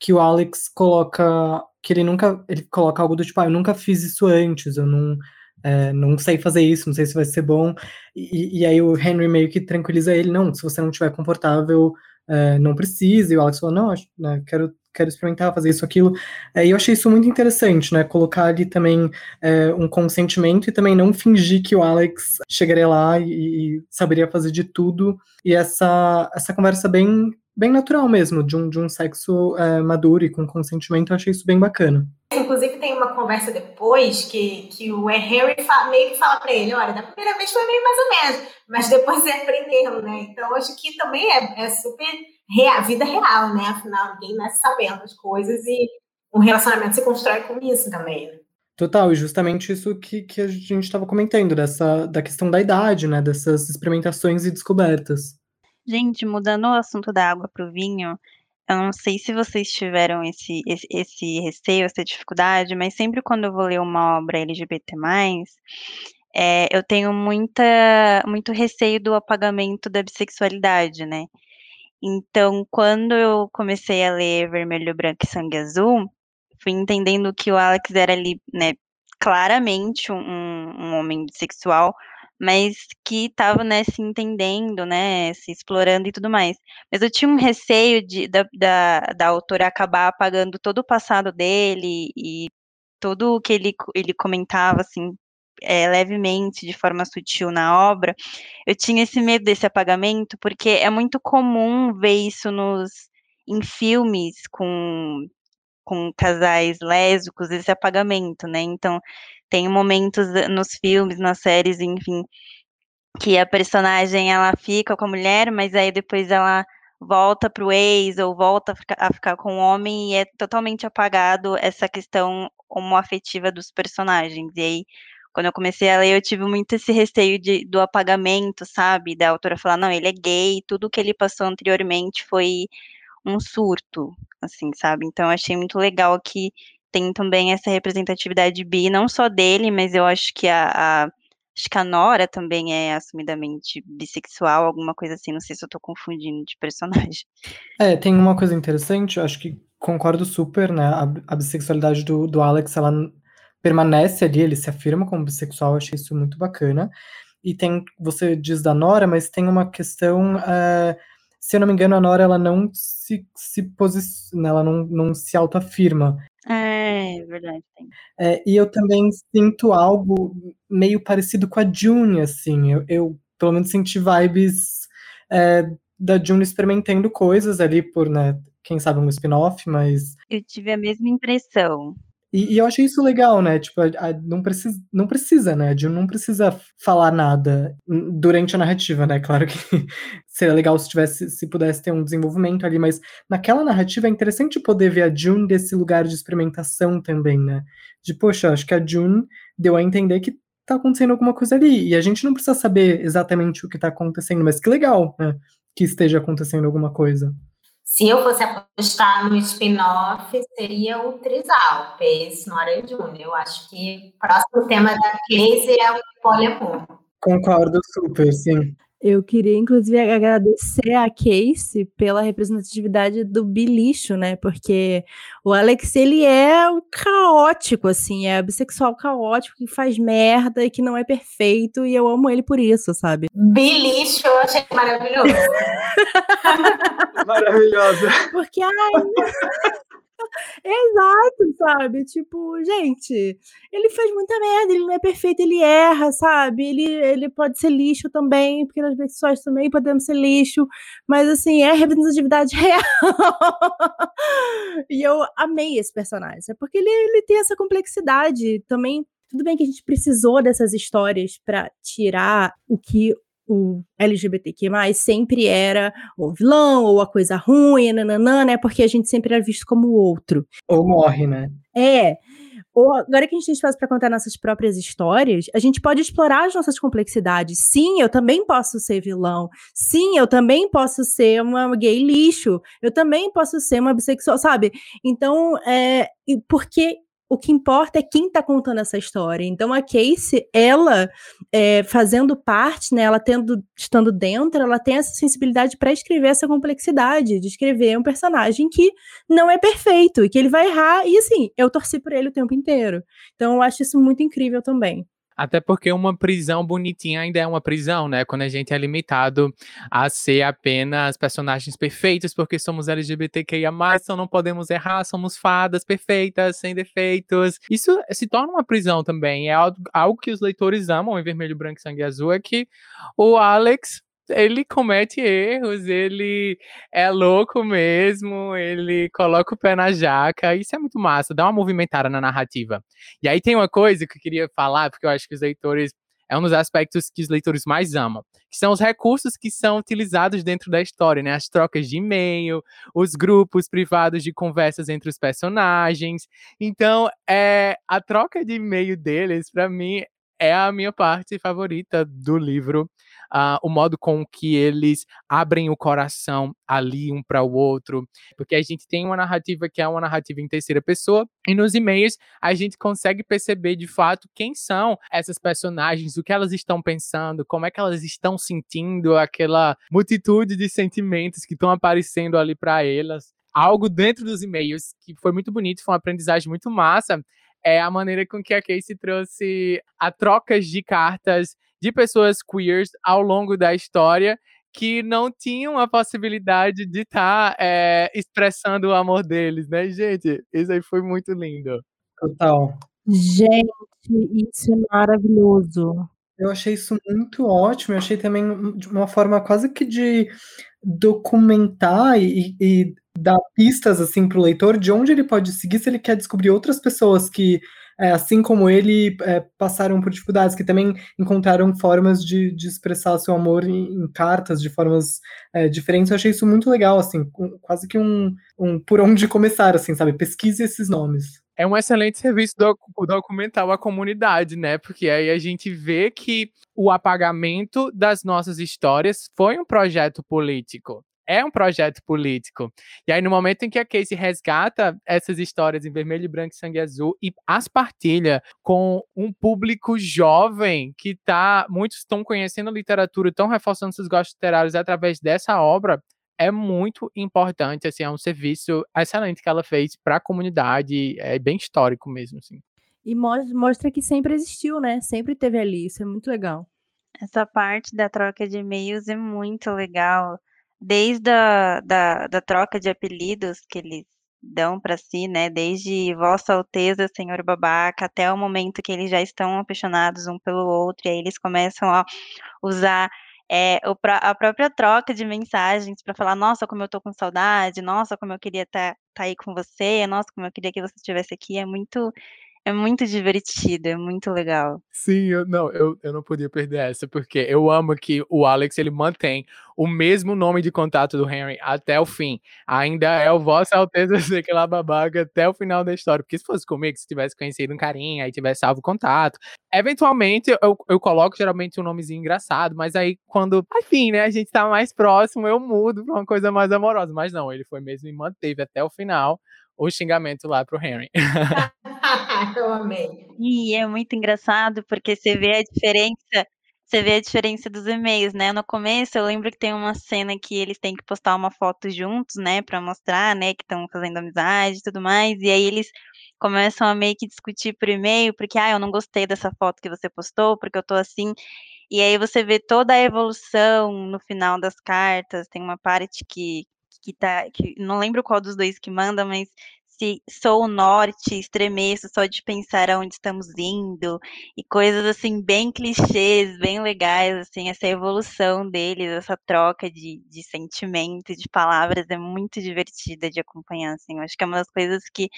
D: que o Alex coloca. Que ele nunca. Ele coloca algo do tipo, ah, eu nunca fiz isso antes, eu não. É, não sei fazer isso, não sei se vai ser bom. E, e aí o Henry meio que tranquiliza ele, não, se você não estiver confortável, é, não precisa. E o Alex falou, não, né, quero quero experimentar, fazer isso, aquilo. É, e eu achei isso muito interessante, né? Colocar ali também é, um consentimento e também não fingir que o Alex chegaria lá e, e, saberia fazer de tudo. E essa, essa conversa bem, bem natural mesmo, de um, de um sexo é, maduro e com consentimento, eu achei isso bem bacana.
A: Inclusive tem uma conversa depois que, que o Harry fala, meio que fala para ele, olha, da primeira vez foi meio mais ou menos, mas depois é aprendendo, né? Então acho que também é, é super real, vida real, né? Afinal, ninguém nasce sabendo as coisas e um relacionamento se constrói com isso também. Né?
D: Total, e justamente isso que, que a gente estava comentando, dessa, da questão da idade, né? Dessas experimentações e descobertas.
F: Gente, mudando o assunto da água para o vinho, eu não sei se vocês tiveram esse, esse, esse receio, essa dificuldade, mas sempre quando eu vou ler uma obra LGBT, é, eu tenho muita, muito receio do apagamento da bissexualidade, né? Então, quando eu comecei a ler Vermelho, Branco e Sangue Azul, fui entendendo que o Alex era ali, né, claramente um, um homem bissexual, mas que estava, né, se entendendo, né, se explorando e tudo mais. Mas eu tinha um receio de, da, da, da autora acabar apagando todo o passado dele e tudo o que ele, ele comentava, assim, é, levemente, de forma sutil na obra, eu tinha esse medo desse apagamento, porque é muito comum ver isso nos, em filmes com, com casais lésbicos, esse apagamento, né? Então, tem momentos nos filmes, nas séries, enfim, que a personagem ela fica com a mulher, mas aí depois ela volta para o ex ou volta a ficar, com o homem e é totalmente apagado essa questão homoafetiva dos personagens. E aí quando eu comecei a ler, eu tive muito esse receio de, do apagamento, sabe? Da autora falar, não, ele é gay, tudo que ele passou anteriormente foi um surto, assim, sabe? Então, achei muito legal que tem também essa representatividade bi, não só dele, mas eu acho que a, a acho que a Nora também é assumidamente bissexual, alguma coisa assim, não sei se eu tô confundindo de personagem.
D: É, tem uma coisa interessante, eu acho que concordo super, né, a, a bissexualidade do, do Alex, ela permanece ali, ele se afirma como bissexual, eu achei isso muito bacana. E tem, você diz da Nora, mas tem uma questão, uh, se eu não me engano, a Nora ela não se, se posiciona, ela não, não se autoafirma.
F: É, verdade.
D: É, e eu também sinto algo meio parecido com a June, assim, eu, eu pelo menos senti vibes é, da June experimentando coisas ali por, né, quem sabe um spin-off, mas...
F: Eu tive a mesma impressão.
D: E, e, eu achei isso legal, né? Tipo, a, a, não, precisa, não precisa, né? Jill não precisa falar nada durante a narrativa, né? Claro que seria legal se tivesse, se pudesse ter um desenvolvimento ali, mas naquela narrativa é interessante poder ver a June desse lugar de experimentação também, né? De, poxa, acho que a June deu a entender que tá acontecendo alguma coisa ali. E a gente não precisa saber exatamente o que tá acontecendo, mas que legal, né? Que esteja acontecendo alguma coisa.
A: Se eu fosse apostar no spin-off, seria o Trisal, Pace Nora Júnior. Eu acho que o próximo tema da Casey é o poliamor.
D: Concordo super, sim.
C: Eu queria, inclusive, agradecer a Casey pela representatividade do bilixo, né? Porque o Alex, ele é o caótico, assim, é bissexual caótico, que faz merda e que não é perfeito, e eu amo ele por isso, sabe?
A: Bilixo, eu achei maravilhoso.
E: Maravilhosa.
C: Porque, ai... Exato, sabe? Tipo, gente, ele fez muita merda, ele não é perfeito, ele erra, sabe? Ele, ele pode ser lixo também, porque nós pessoas também podemos ser lixo, mas assim, é representatividade real. e eu amei esse personagem, é porque ele, ele tem essa complexidade também tudo bem que a gente precisou dessas histórias para tirar o que o LGBTQ+, sempre era o vilão, ou a coisa ruim, nananã, né? Porque a gente sempre era visto como o outro.
D: Ou morre, né?
C: É. Ou agora que a gente tem espaço para contar nossas próprias histórias, a gente pode explorar as nossas complexidades. Sim, eu também posso ser vilão. Sim, eu também posso ser uma gay lixo. Eu também posso ser uma bissexual, sabe? Então, é, porque o que importa é quem está contando essa história. Então a Casey, ela é, fazendo parte, né, ela tendo, estando dentro, ela tem essa sensibilidade para escrever essa complexidade, de escrever um personagem que não é perfeito e que ele vai errar. E assim, eu torci por ele o tempo inteiro. Então eu acho isso muito incrível também.
B: Até porque uma prisão bonitinha ainda é uma prisão, né? Quando a gente é limitado a ser apenas personagens perfeitos, porque somos LGBTQIA, então não podemos errar, somos fadas perfeitas, sem defeitos. Isso se torna uma prisão também. É algo, que os leitores amam em Vermelho, Branco Sangue Azul, é que o Alex ele comete erros, ele é louco mesmo, ele coloca o pé na jaca, isso é muito massa, dá uma movimentada na narrativa. E aí tem uma coisa que eu queria falar, porque eu acho que os leitores é um dos aspectos que os leitores mais amam, que são os recursos que são utilizados dentro da história, né? As trocas de e-mail, os grupos privados de conversas entre os personagens. Então, é a troca de e-mail deles, para mim, é a minha parte favorita do livro uh, o modo com que eles abrem o coração ali um para o outro, porque a gente tem uma narrativa que é uma narrativa em terceira pessoa, e nos e-mails a gente consegue perceber de fato quem são essas personagens, o que elas estão pensando, como é que elas estão sentindo aquela multitude de sentimentos que estão aparecendo ali para elas. Algo dentro dos e-mails que foi muito bonito, foi uma aprendizagem muito massa, é a maneira com que a Casey trouxe a trocas de cartas de pessoas queers ao longo da história que não tinham a possibilidade de estar tá, é, expressando o amor deles, né, gente? Isso aí foi muito lindo.
D: Total.
C: Gente, isso é maravilhoso.
D: Eu achei isso muito ótimo. Eu achei também de uma forma quase que de documentar e, e dar pistas assim para o leitor de onde ele pode seguir se ele quer descobrir outras pessoas que é, assim como ele, é, passaram por dificuldades, que também encontraram formas de, de expressar seu amor em, em cartas de formas é, diferentes. Eu achei isso muito legal, assim, quase que um, um por onde começar, assim, sabe? Pesquise esses nomes.
B: É um excelente serviço do, documental à comunidade, né? Porque aí a gente vê que o apagamento das nossas histórias foi um projeto político é um projeto político. E aí, no momento em que a Casey resgata essas histórias em vermelho, branco e sangue azul e as partilha com um público jovem que tá. Muitos estão conhecendo a literatura, estão reforçando seus gostos literários através dessa obra. É muito importante, assim, é um serviço excelente que ela fez para a comunidade, é bem histórico mesmo, assim.
C: E mostra que sempre existiu, né? Sempre teve ali, isso é muito legal.
F: Essa parte da troca de e-mails é muito legal desde a da, da troca de apelidos que eles dão para si, né? Desde Vossa Alteza, Senhor Babaca, até o momento que eles já estão apaixonados um pelo outro, e aí eles começam a usar é, a própria troca de mensagens para falar, nossa, como eu tô com saudade, nossa, como eu queria estar tá, tá aí com você, nossa, como eu queria que você estivesse aqui, é muito é muito divertido, é muito legal.
B: Sim, eu, não, eu, eu não podia perder essa, porque eu amo que o Alex ele mantém o mesmo nome de contato do Henry até o fim. Ainda é o Vossa Alteza sei que lá babaca até o final da história. Porque se fosse comigo, se tivesse conhecido um carinha, aí tivesse salvo contato. Eventualmente eu, eu coloco geralmente um nomezinho engraçado, mas aí quando, enfim, né, a gente tá mais próximo, eu mudo pra uma coisa mais amorosa. Mas não, ele foi mesmo e manteve até o final o xingamento lá pro Henry.
A: Eu amei.
F: E é muito engraçado porque você vê a diferença, você vê a diferença dos e-mails, né? No começo eu lembro que tem uma cena que eles têm que postar uma foto juntos, né, para mostrar, né, que estão fazendo amizade e tudo mais, e aí eles começam a meio que discutir por e-mail, porque ah, eu não gostei dessa foto que você postou, porque eu tô assim. E aí você vê toda a evolução no final das cartas, tem uma parte que que tá, que não lembro qual dos dois que manda, mas se sou o norte, estremeço só de pensar aonde estamos indo, e coisas assim, bem clichês, bem legais, assim, essa evolução deles, essa troca de, de sentimento, de palavras, é muito divertida de acompanhar, assim, eu acho que é uma das coisas que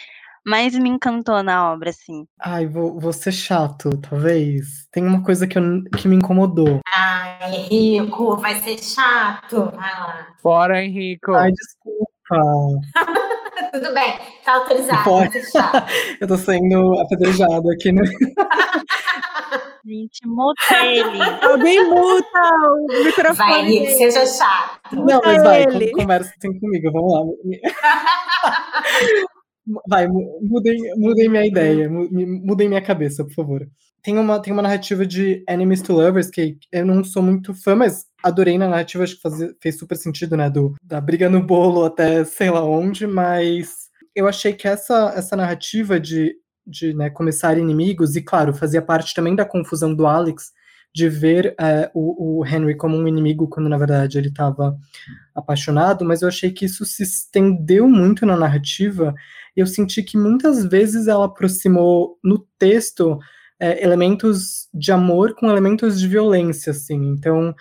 F: mais me encantou na obra, assim?
D: Ai, vou, vou ser chato, talvez. Tem uma coisa que, eu, que me incomodou.
A: Ai, Henrico, vai ser chato. Vai lá.
B: Fora, Henrico.
D: Ai, desculpa.
A: Tudo bem, tá autorizado. Chato.
D: eu tô sendo apedrejado aqui, né?
F: Gente, muta ele.
C: Alguém muta o microfone.
A: Vai, Henrique, seja chato.
D: Não, mas vai,
C: ele.
D: conversa assim comigo, vamos lá. Vai, mudem, mudem minha ideia, mudem minha cabeça, por favor. Tem uma, tem uma narrativa de Enemies to Lovers que eu não sou muito fã, mas adorei na narrativa, acho que fez super sentido, né? Do, da briga no bolo até sei lá onde, mas eu achei que essa, essa narrativa de, de né, começar inimigos, e claro, fazia parte também da confusão do Alex, de ver é, o, o, Henry como um inimigo quando na verdade ele estava apaixonado, mas eu achei que isso se estendeu muito na narrativa eu senti que muitas vezes ela aproximou no texto é, elementos de amor com elementos de violência, assim. Então,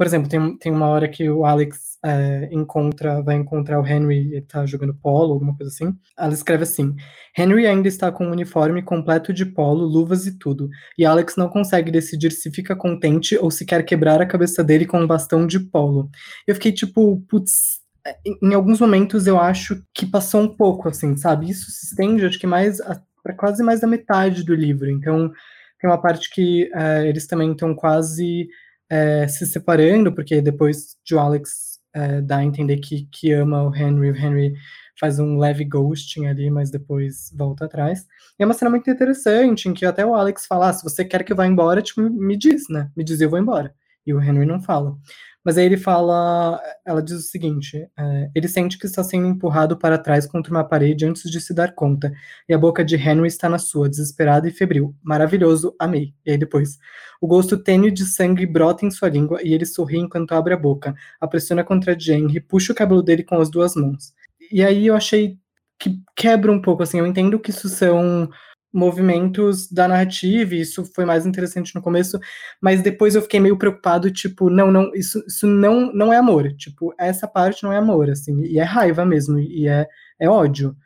D: por exemplo, tem, tem uma hora que o Alex é, encontra, vai encontrar o Henry, ele tá jogando polo, alguma coisa assim. Ela escreve assim: Henry ainda está com um uniforme completo de polo, luvas e tudo, e Alex não consegue decidir se fica contente ou se quer quebrar a cabeça dele com um bastão de polo. Eu fiquei tipo, putz, é, em alguns momentos eu acho que passou um pouco, assim, sabe? Isso se estende, acho que mais para quase mais da metade do livro. Então, tem uma parte que é, eles também estão quase é, se separando, porque depois de o Alex é, dar a entender que, que ama o Henry, o Henry faz um leve ghosting ali, mas depois volta atrás. E é uma cena muito interessante, em que até o Alex fala, ah, se você quer que eu vá embora, tipo, me diz, né? Me diz eu vou embora. E o Henry não fala. Mas aí ele fala, ela diz o seguinte: é, ele sente que está sendo empurrado para trás contra uma parede antes de se dar conta, e a boca de Henry está na sua, desesperada e febril. Maravilhoso, amei. E aí depois, o gosto tênue de sangue brota em sua língua e ele sorri enquanto abre a boca, a pressiona contra Henry, puxa o cabelo dele com as duas mãos. E aí eu achei que quebra um pouco, assim, eu entendo que isso são movimentos da narrativa, e isso foi mais interessante no começo, mas depois eu fiquei meio preocupado, tipo, não, não, isso, isso não, não é amor, tipo, essa parte não é amor, assim, e é raiva mesmo, e é, é ódio.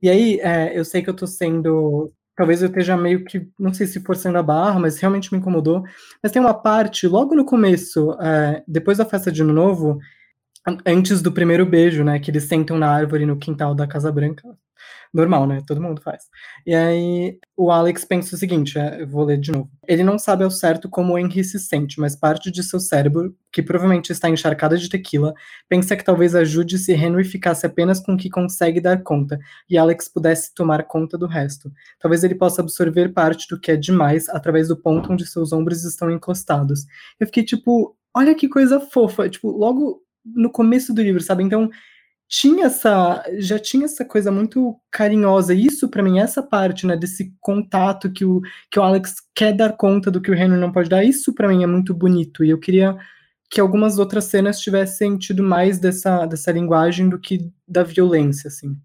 D: E aí, é, eu sei que eu tô sendo, talvez eu esteja meio que, não sei se forçando a barra, mas realmente me incomodou, mas tem uma parte, logo no começo, é, depois da festa de Ano Novo, antes do primeiro beijo, né, que eles sentam na árvore no quintal da Casa Branca, normal, né? Todo mundo faz. E aí o Alex pensa o seguinte, é, eu vou ler de novo. Ele não sabe ao certo como o Henry se sente, mas parte de seu cérebro, que provavelmente está encharcada de tequila, pensa que talvez ajude se Henry ficasse apenas com o que consegue dar conta e Alex pudesse tomar conta do resto. Talvez ele possa absorver parte do que é demais através do ponto onde seus ombros estão encostados. Eu fiquei tipo, olha que coisa fofa, tipo, logo no começo do livro, sabe? Então, tinha essa já tinha essa coisa muito carinhosa. Isso para mim essa parte né desse contato que o que o Alex quer dar conta do que o Henry não pode dar. Isso para mim é muito bonito. E eu queria que algumas outras cenas tivessem tido mais dessa dessa linguagem do que da violência assim.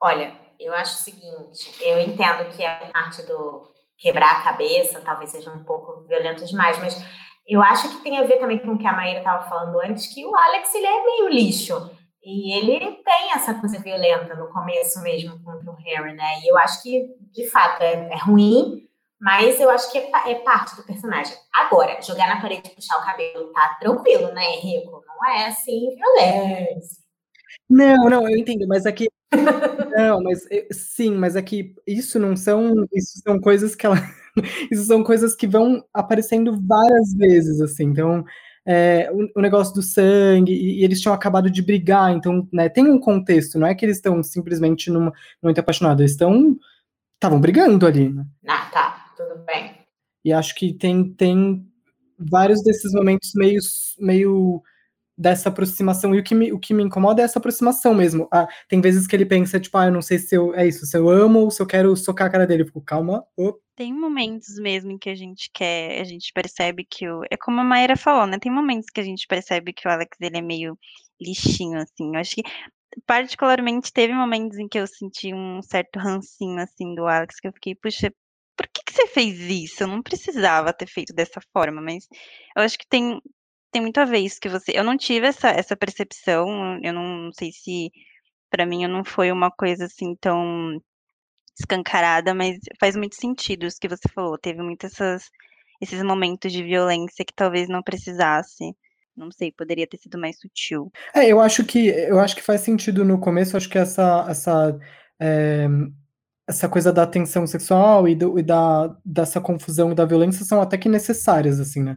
A: Olha eu acho o seguinte eu entendo que a parte do quebrar a cabeça talvez seja um pouco violento demais mas eu acho que tem a ver também com o que a Maíra estava falando antes que o Alex ele é meio lixo e ele tem essa coisa violenta no começo mesmo contra o Harry, né? E eu acho que, de fato, é, é ruim, mas eu acho que é, é, parte do personagem. Agora, jogar na parede e puxar o cabelo tá tranquilo, né, Henrico? Não é assim violência.
D: Não, não, eu entendo, mas aqui. não, mas sim, mas aqui isso não são. Isso são coisas que ela. isso são coisas que vão aparecendo várias vezes, assim. Então, é, o, o, negócio do sangue, e, e, eles tinham acabado de brigar, então, né, tem um contexto, não é que eles estão simplesmente numa, muito apaixonados, eles estão, estavam brigando ali, né?
A: Ah, tá, tudo bem.
D: E acho que tem, tem vários desses momentos meio, meio dessa aproximação. E o que me, o que me incomoda é essa aproximação mesmo. Ah, tem vezes que ele pensa, tipo, ah, eu não sei se eu. É isso, se eu amo ou se eu quero socar a cara dele. Eu fico, calma. Oh.
F: Tem momentos mesmo em que a gente quer, a gente percebe que o. É como a Maíra falou, né? Tem momentos que a gente percebe que o Alex ele é meio lixinho, assim. Eu acho que particularmente teve momentos em que eu senti um certo rancinho assim do Alex, que eu fiquei, puxa, por que, que você fez isso? Eu não precisava ter feito dessa forma, mas eu acho que tem, tem muito a ver isso que você. Eu não tive essa, essa percepção, eu não sei se para mim não foi uma coisa assim tão escancarada, mas faz muito sentido isso que você falou. Teve muitos esses momentos de violência que talvez não precisasse. Não sei, poderia ter sido mais sutil.
D: É, eu acho que eu acho que faz sentido no começo, acho que essa, essa é, essa coisa da tensão sexual e, do, e da, dessa confusão e da violência são até que necessárias, assim, né?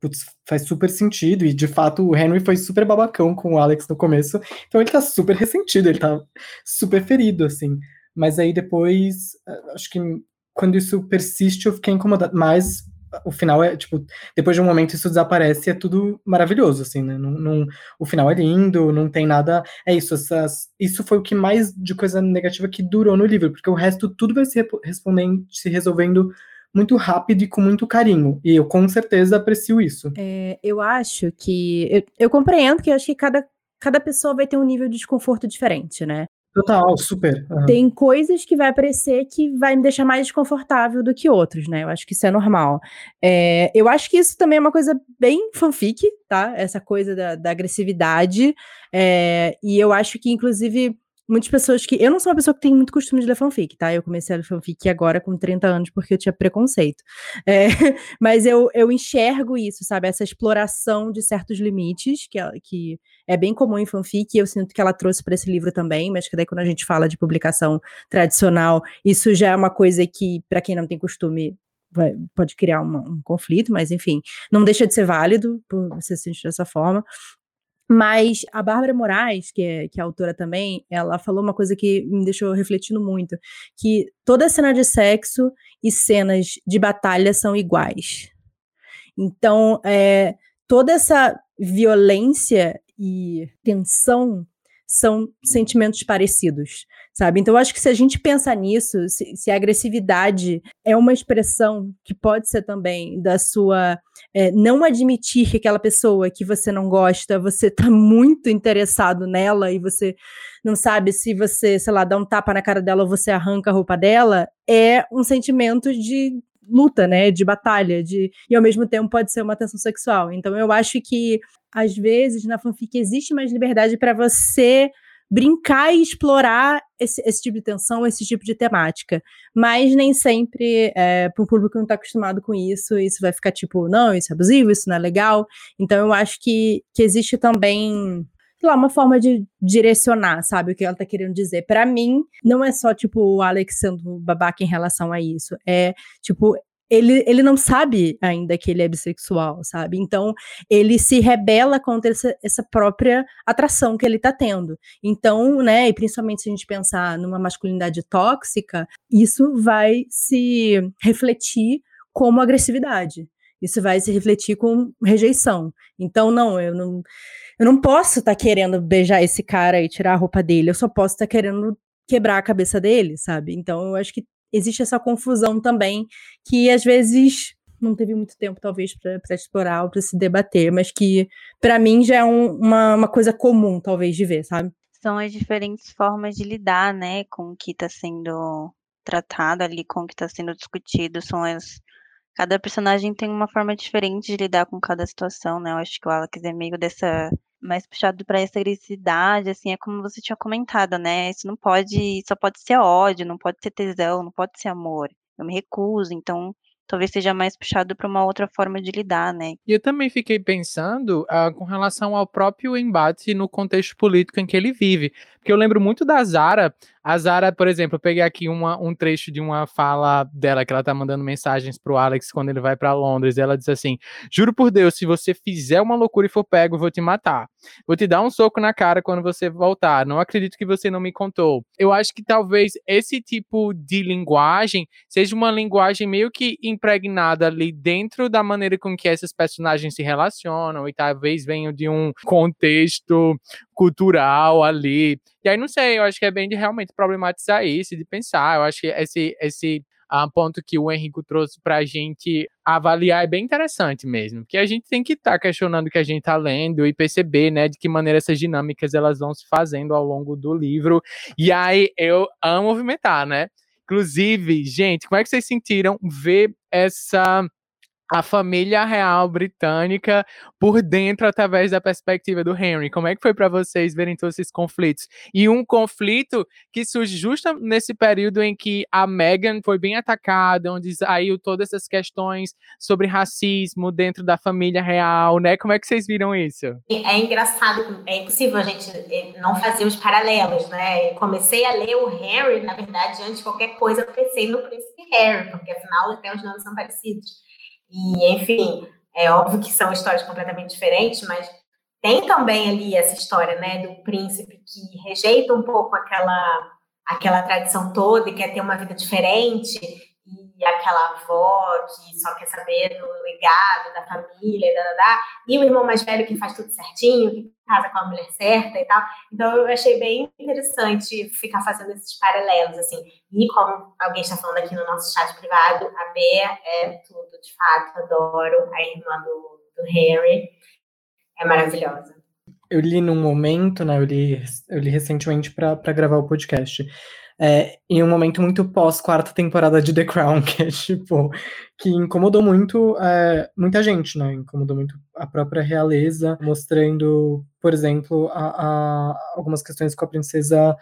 D: Putz, faz super sentido, e de fato o Henry foi super babacão com o Alex no começo, então ele tá super ressentido, ele tá super ferido, assim. Mas aí depois, eh, acho que quando isso persiste, eu fiquei incomodado. Mas o final é, tipo, depois de um momento isso desaparece é tudo maravilhoso, assim, né? Não, não, o final é lindo, não tem nada. É isso, essas, isso foi o que mais de coisa negativa que durou no livro, porque o resto tudo vai se se resolvendo muito rápido e com muito carinho. E eu com certeza aprecio isso.
C: É, eu acho que. Eu, eu compreendo que eu acho que cada, cada pessoa vai ter um nível de desconforto diferente, né?
D: Total, super.
C: Uhum. Tem coisas que vai aparecer que vai me deixar mais desconfortável do que outros, né? Eu acho que isso é normal. É, eu acho que isso também é uma coisa bem fanfic, tá? Essa coisa da, da agressividade. É, e eu acho que, inclusive, muitas pessoas que. Eu não sou uma pessoa que tem muito costume de ler fanfic, tá? Eu comecei a ler fanfic agora com 30 anos porque eu tinha preconceito. É, mas eu, eu enxergo isso, sabe? Essa exploração de certos limites, que, que é bem comum em fanfic, e eu sinto que ela trouxe para esse livro também, mas que daí quando a gente fala de publicação tradicional, isso já é uma coisa que, para quem não tem costume, Vai, pode criar uma, um conflito, mas enfim, não deixa de ser válido por você se sentir dessa forma. Mas a Bárbara Moraes, que é, que é autora também, ela falou uma coisa que me deixou refletindo muito, que toda cena de sexo e cenas de batalha são iguais. Então, é, toda essa violência e tensão são sentimentos parecidos, sabe? Então, acho que se a gente pensar nisso, se, se a agressividade é uma expressão que pode ser também da sua é, não admitir que aquela pessoa que você não gosta, você está muito interessado nela e você não sabe se você, sei lá, dá um tapa na cara dela ou você arranca a roupa dela, é um sentimento de luta, né, de batalha, de e ao mesmo tempo pode ser uma tensão sexual. Então eu acho que às vezes na fanfic existe mais liberdade para você brincar e explorar esse, esse, tipo de tensão, esse tipo de temática. Mas nem sempre, é, para um público que não está acostumado com isso, isso vai ficar tipo, não, isso é abusivo, isso não é legal. Então eu acho que, que existe também sei lá, uma forma de direcionar, sabe, o que ela tá querendo dizer. Para mim, não é só, tipo, o Alex sendo babaca em relação a isso. É, tipo, ele, ele não sabe ainda que ele é bissexual, sabe? Então, ele se rebela contra essa, essa própria atração que ele tá tendo. Então, né, e principalmente se a gente pensar numa masculinidade tóxica, isso vai se refletir como agressividade. Isso vai se refletir com rejeição. Então, não, eu não, eu não posso estar tá querendo beijar esse cara e tirar a roupa dele, eu só posso estar tá querendo quebrar a cabeça dele, sabe? Então, eu acho que existe essa confusão também, que às vezes não teve muito tempo, talvez, para explorar ou para se debater, mas que, para mim, já é um, uma, uma coisa comum, talvez, de ver, sabe?
F: São as diferentes formas de lidar, né, com o que está sendo tratado ali, com o que está sendo discutido, são as. Cada personagem tem uma forma diferente de lidar com cada situação, né? Eu acho que o Alex é meio dessa mais puxado para essa agressividade, assim, é como você tinha comentado, né? Isso não pode, só pode ser ódio, não pode ser tesão, não pode ser amor. Eu me recuso, então talvez seja mais puxado para uma outra forma de lidar, né?
B: E eu também fiquei pensando uh, com relação ao próprio embate no contexto político em que ele vive. Porque eu lembro muito da Zara. A Zara, por exemplo, eu peguei aqui uma, um trecho de uma fala dela, que ela tá mandando mensagens pro Alex quando ele vai para Londres. ela diz assim: Juro por Deus, se você fizer uma loucura e for pego, eu vou te matar. Vou te dar um soco na cara quando você voltar. Não acredito que você não me contou. Eu acho que talvez esse tipo de linguagem seja uma linguagem meio que impregnada ali dentro da maneira com que esses personagens se relacionam e talvez venham de um contexto cultural ali. E aí, não sei, eu acho que é bem de realmente problematizar isso, de pensar. Eu acho que esse, esse uh, ponto que o Henrico trouxe para a gente avaliar é bem interessante mesmo, porque a gente tem que estar tá questionando o que a gente está lendo e perceber, né, de que maneira essas dinâmicas elas vão se fazendo ao longo do livro. E aí, eu amo movimentar, né? Inclusive, gente, como é que vocês sentiram ver essa a família real britânica por dentro através da perspectiva do Henry. Como é que foi para vocês verem todos esses conflitos? E um conflito que surge justo nesse período em que a Meghan foi bem atacada, onde saiu todas essas questões sobre racismo dentro da família real, né? Como é que vocês viram isso?
A: É engraçado, é impossível a gente eh, não fazer os paralelos, né? Eu comecei a ler o Harry, na verdade, antes de qualquer coisa, eu pensei no príncipe Harry, porque afinal até os nomes são parecidos. E, enfim, é óbvio que são histórias completamente diferentes, mas tem também ali essa história, né, do príncipe que rejeita um pouco aquela aquela tradição toda e quer ter uma vida diferente e aquela avó que só quer saber do legado da família, da, da, da, e o irmão mais velho que faz tudo certinho, que casa com a mulher certa e tal. Então eu achei bem interessante ficar fazendo esses paralelos, assim. E como alguém está falando aqui no nosso chat privado, a Bea é tudo, de fato, adoro a irmã do, do Harry. É maravilhosa.
D: Eu li num momento, né? Eu li, eu li recentemente para gravar o podcast é, em um momento muito pós quarta temporada de The Crown, que é tipo, que incomodou muito é, muita gente, né? Incomodou muito a própria realeza, mostrando, por exemplo, a, a algumas questões com a princesa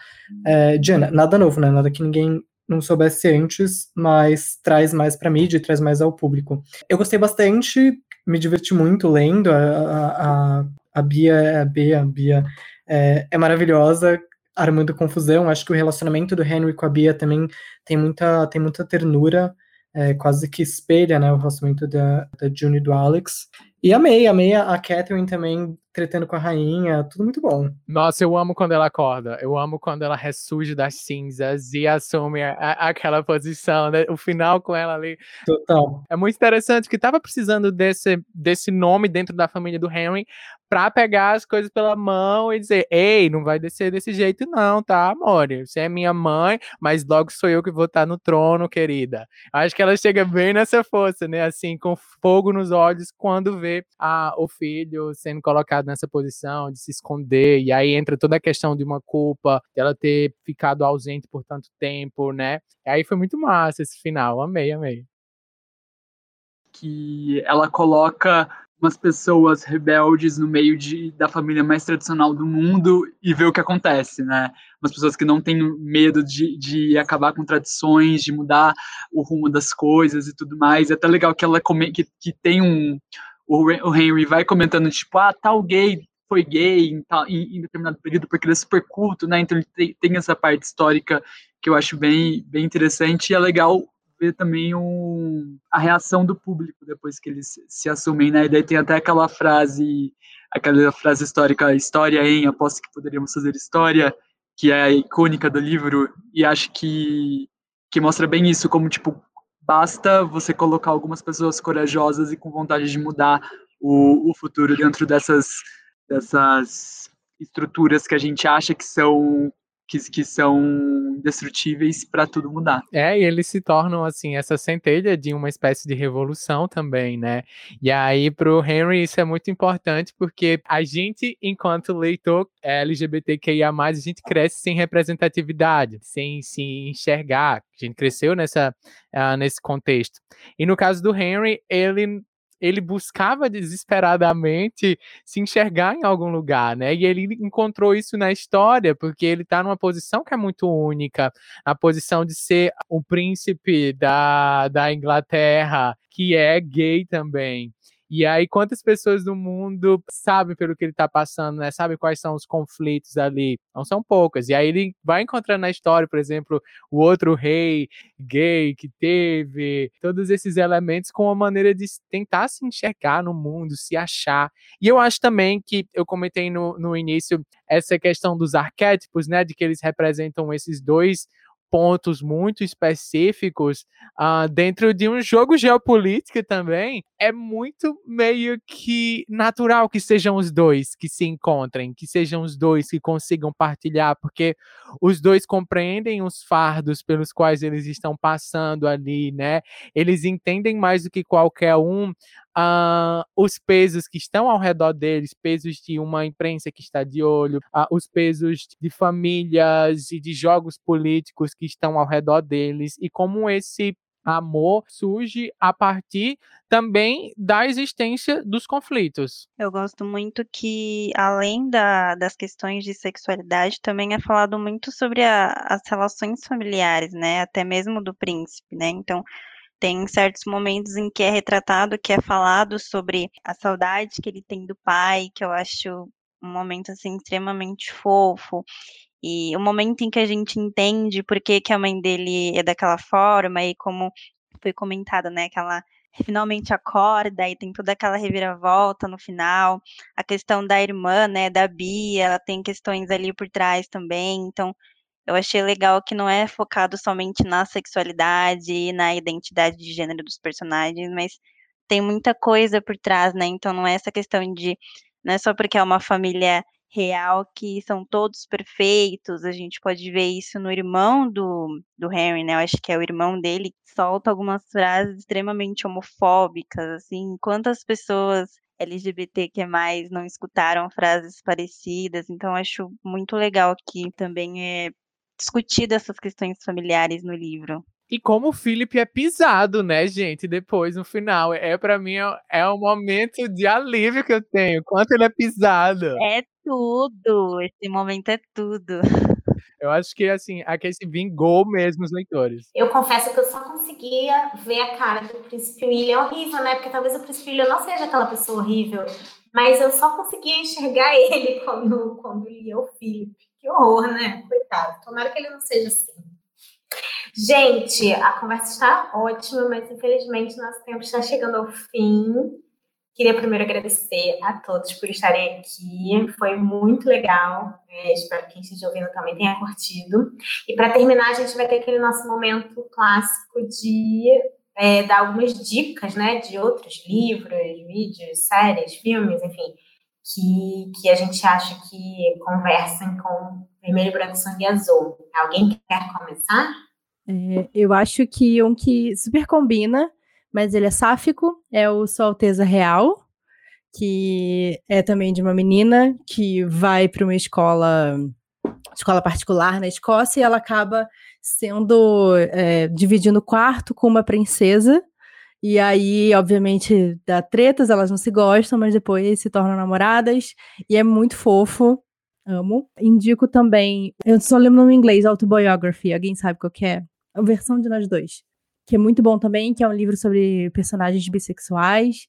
D: é, Diana. Nada novo, né? Nada que ninguém não soubesse antes, mas traz mais para mídia e traz mais ao público. Eu gostei bastante, me diverti muito lendo. A, a, a, a Bia, a Bia, a Bia é, é maravilhosa armando confusão. Acho que o relacionamento do Henry com a Bia também tem muita, tem muita ternura, é, quase que espelha né, o relacionamento da, da June e do Alex. E amei, amei a, Catherine também tretando com a rainha, tudo muito bom.
B: Nossa, eu amo quando ela acorda. Eu amo quando ela ressurge das cinzas e assume a, a, aquela posição, né? O final com ela ali.
D: Total.
B: É muito interessante que tava precisando desse, desse nome dentro da família do Henry pra pegar as coisas pela mão e dizer: Ei, não vai descer desse jeito, não, tá, amor? Você é minha mãe, mas logo sou eu que vou estar no trono, querida. Acho que ela chega bem nessa força, né? Assim, com fogo nos olhos quando vê a, o filho sendo colocado nessa posição de se esconder, e aí entra toda a questão de uma culpa, dela ter ficado ausente por tanto tempo, né? E aí foi muito massa esse final, amei, amei.
E: Que ela coloca umas pessoas rebeldes no meio de, da família mais tradicional do mundo e ver o que acontece, né? Umas pessoas que não têm medo de, de acabar com tradições, de mudar o rumo das coisas e tudo mais. É até legal que ela come, que, que tem um, o Henry vai comentando, tipo, ah, tal gay foi gay em, tal, em, em determinado período, porque ele é super culto, né? Então ele tem, tem, essa parte histórica que eu acho bem, bem interessante e é legal ver também um, a reação do público depois que eles se assumem, né? E daí tem até aquela frase, aquela frase histórica, história em, aposto que poderíamos fazer história, que é a icônica do livro, e acho que, que mostra bem isso, como, tipo, Basta você colocar algumas pessoas corajosas e com vontade de mudar o, o futuro dentro dessas, dessas estruturas que a gente acha que são que, que são destrutíveis para tudo mudar.
B: É, e eles se tornam assim essa centelha de uma espécie de revolução também, né? E aí para o Henry isso é muito importante porque a gente, enquanto leitor LGBTQIA+, a gente cresce sem representatividade, sem se enxergar. A gente cresceu nessa uh, nesse contexto. E no caso do Henry, ele ele buscava desesperadamente se enxergar em algum lugar, né? E ele encontrou isso na história, porque ele está numa posição que é muito única, a posição de ser o príncipe da, da Inglaterra, que é gay também. E aí, quantas pessoas no mundo sabem pelo que ele está passando, né? Sabem quais são os conflitos ali? Não são poucas. E aí ele vai encontrando na história, por exemplo, o outro rei gay que teve, todos esses elementos com uma maneira de tentar se enxergar no mundo, se achar. E eu acho também que eu comentei no, no início essa questão dos arquétipos, né? De que eles representam esses dois pontos muito específicos uh, dentro de um jogo geopolítico também, é muito meio que natural que sejam os dois que se encontrem, que sejam os dois que consigam partilhar, porque os dois compreendem os fardos pelos quais eles estão passando ali, né? Eles entendem mais do que qualquer um uh, os pesos que estão ao redor deles, pesos de uma imprensa que está de olho, uh, os pesos de famílias e de jogos políticos que estão ao redor deles, e como esse amor surge a partir também da existência dos conflitos.
F: Eu gosto muito que, além da, das questões de sexualidade, também é falado muito sobre a, as relações familiares, né? Até mesmo do príncipe, né? Então, tem certos momentos em que é retratado, que é falado sobre a saudade que ele tem do pai, que eu acho um momento assim extremamente fofo. E o momento em que a gente entende por que, que a mãe dele é daquela forma e como foi comentado, né, que ela finalmente acorda e tem toda aquela reviravolta no final. A questão da irmã, né, da Bia, ela tem questões ali por trás também. Então, eu achei legal que não é focado somente na sexualidade e na identidade de gênero dos personagens, mas tem muita coisa por trás, né? Então não é essa questão de não é só porque é uma família real que são todos perfeitos. A gente pode ver isso no irmão do, do Henry, né? Eu acho que é o irmão dele solta algumas frases extremamente homofóbicas, assim. Quantas pessoas LGBT que mais não escutaram frases parecidas? Então acho muito legal que também é discutido essas questões familiares no livro.
B: E como o Philip é pisado, né, gente? Depois, no final. É para mim, é, é um momento de alívio que eu tenho. Quanto ele é pisado.
F: É tudo. Esse momento é tudo.
B: Eu acho que, assim, a Casey vingou mesmo os leitores.
A: Eu confesso que eu só conseguia ver a cara do Príncipe William horrível, né? Porque talvez o Príncipe William não seja aquela pessoa horrível. Mas eu só conseguia enxergar ele quando, quando lia o Philip. Que horror, né? Coitado. Tomara que ele não seja assim. Gente, a conversa está ótima, mas infelizmente nosso tempo está chegando ao fim. Queria primeiro agradecer a todos por estarem aqui, foi muito legal. É, espero que quem esteja ouvindo também tenha curtido. E para terminar, a gente vai ter aquele nosso momento clássico de é, dar algumas dicas né, de outros livros, vídeos, séries, filmes, enfim, que, que a gente acha que conversam com vermelho, branco, sangue azul. Alguém quer começar?
C: É, eu acho que um que super combina, mas ele é sáfico, é o Sua Alteza Real, que é também de uma menina que vai para uma escola escola particular na Escócia e ela acaba sendo é, dividindo quarto com uma princesa e aí, obviamente, dá tretas, elas não se gostam, mas depois se tornam namoradas. E é muito fofo. Amo. Indico também. Eu só lembro o nome em inglês, Autobiography. Alguém sabe qual que é? A versão de nós dois. Que é muito bom também, que é um livro sobre personagens bissexuais.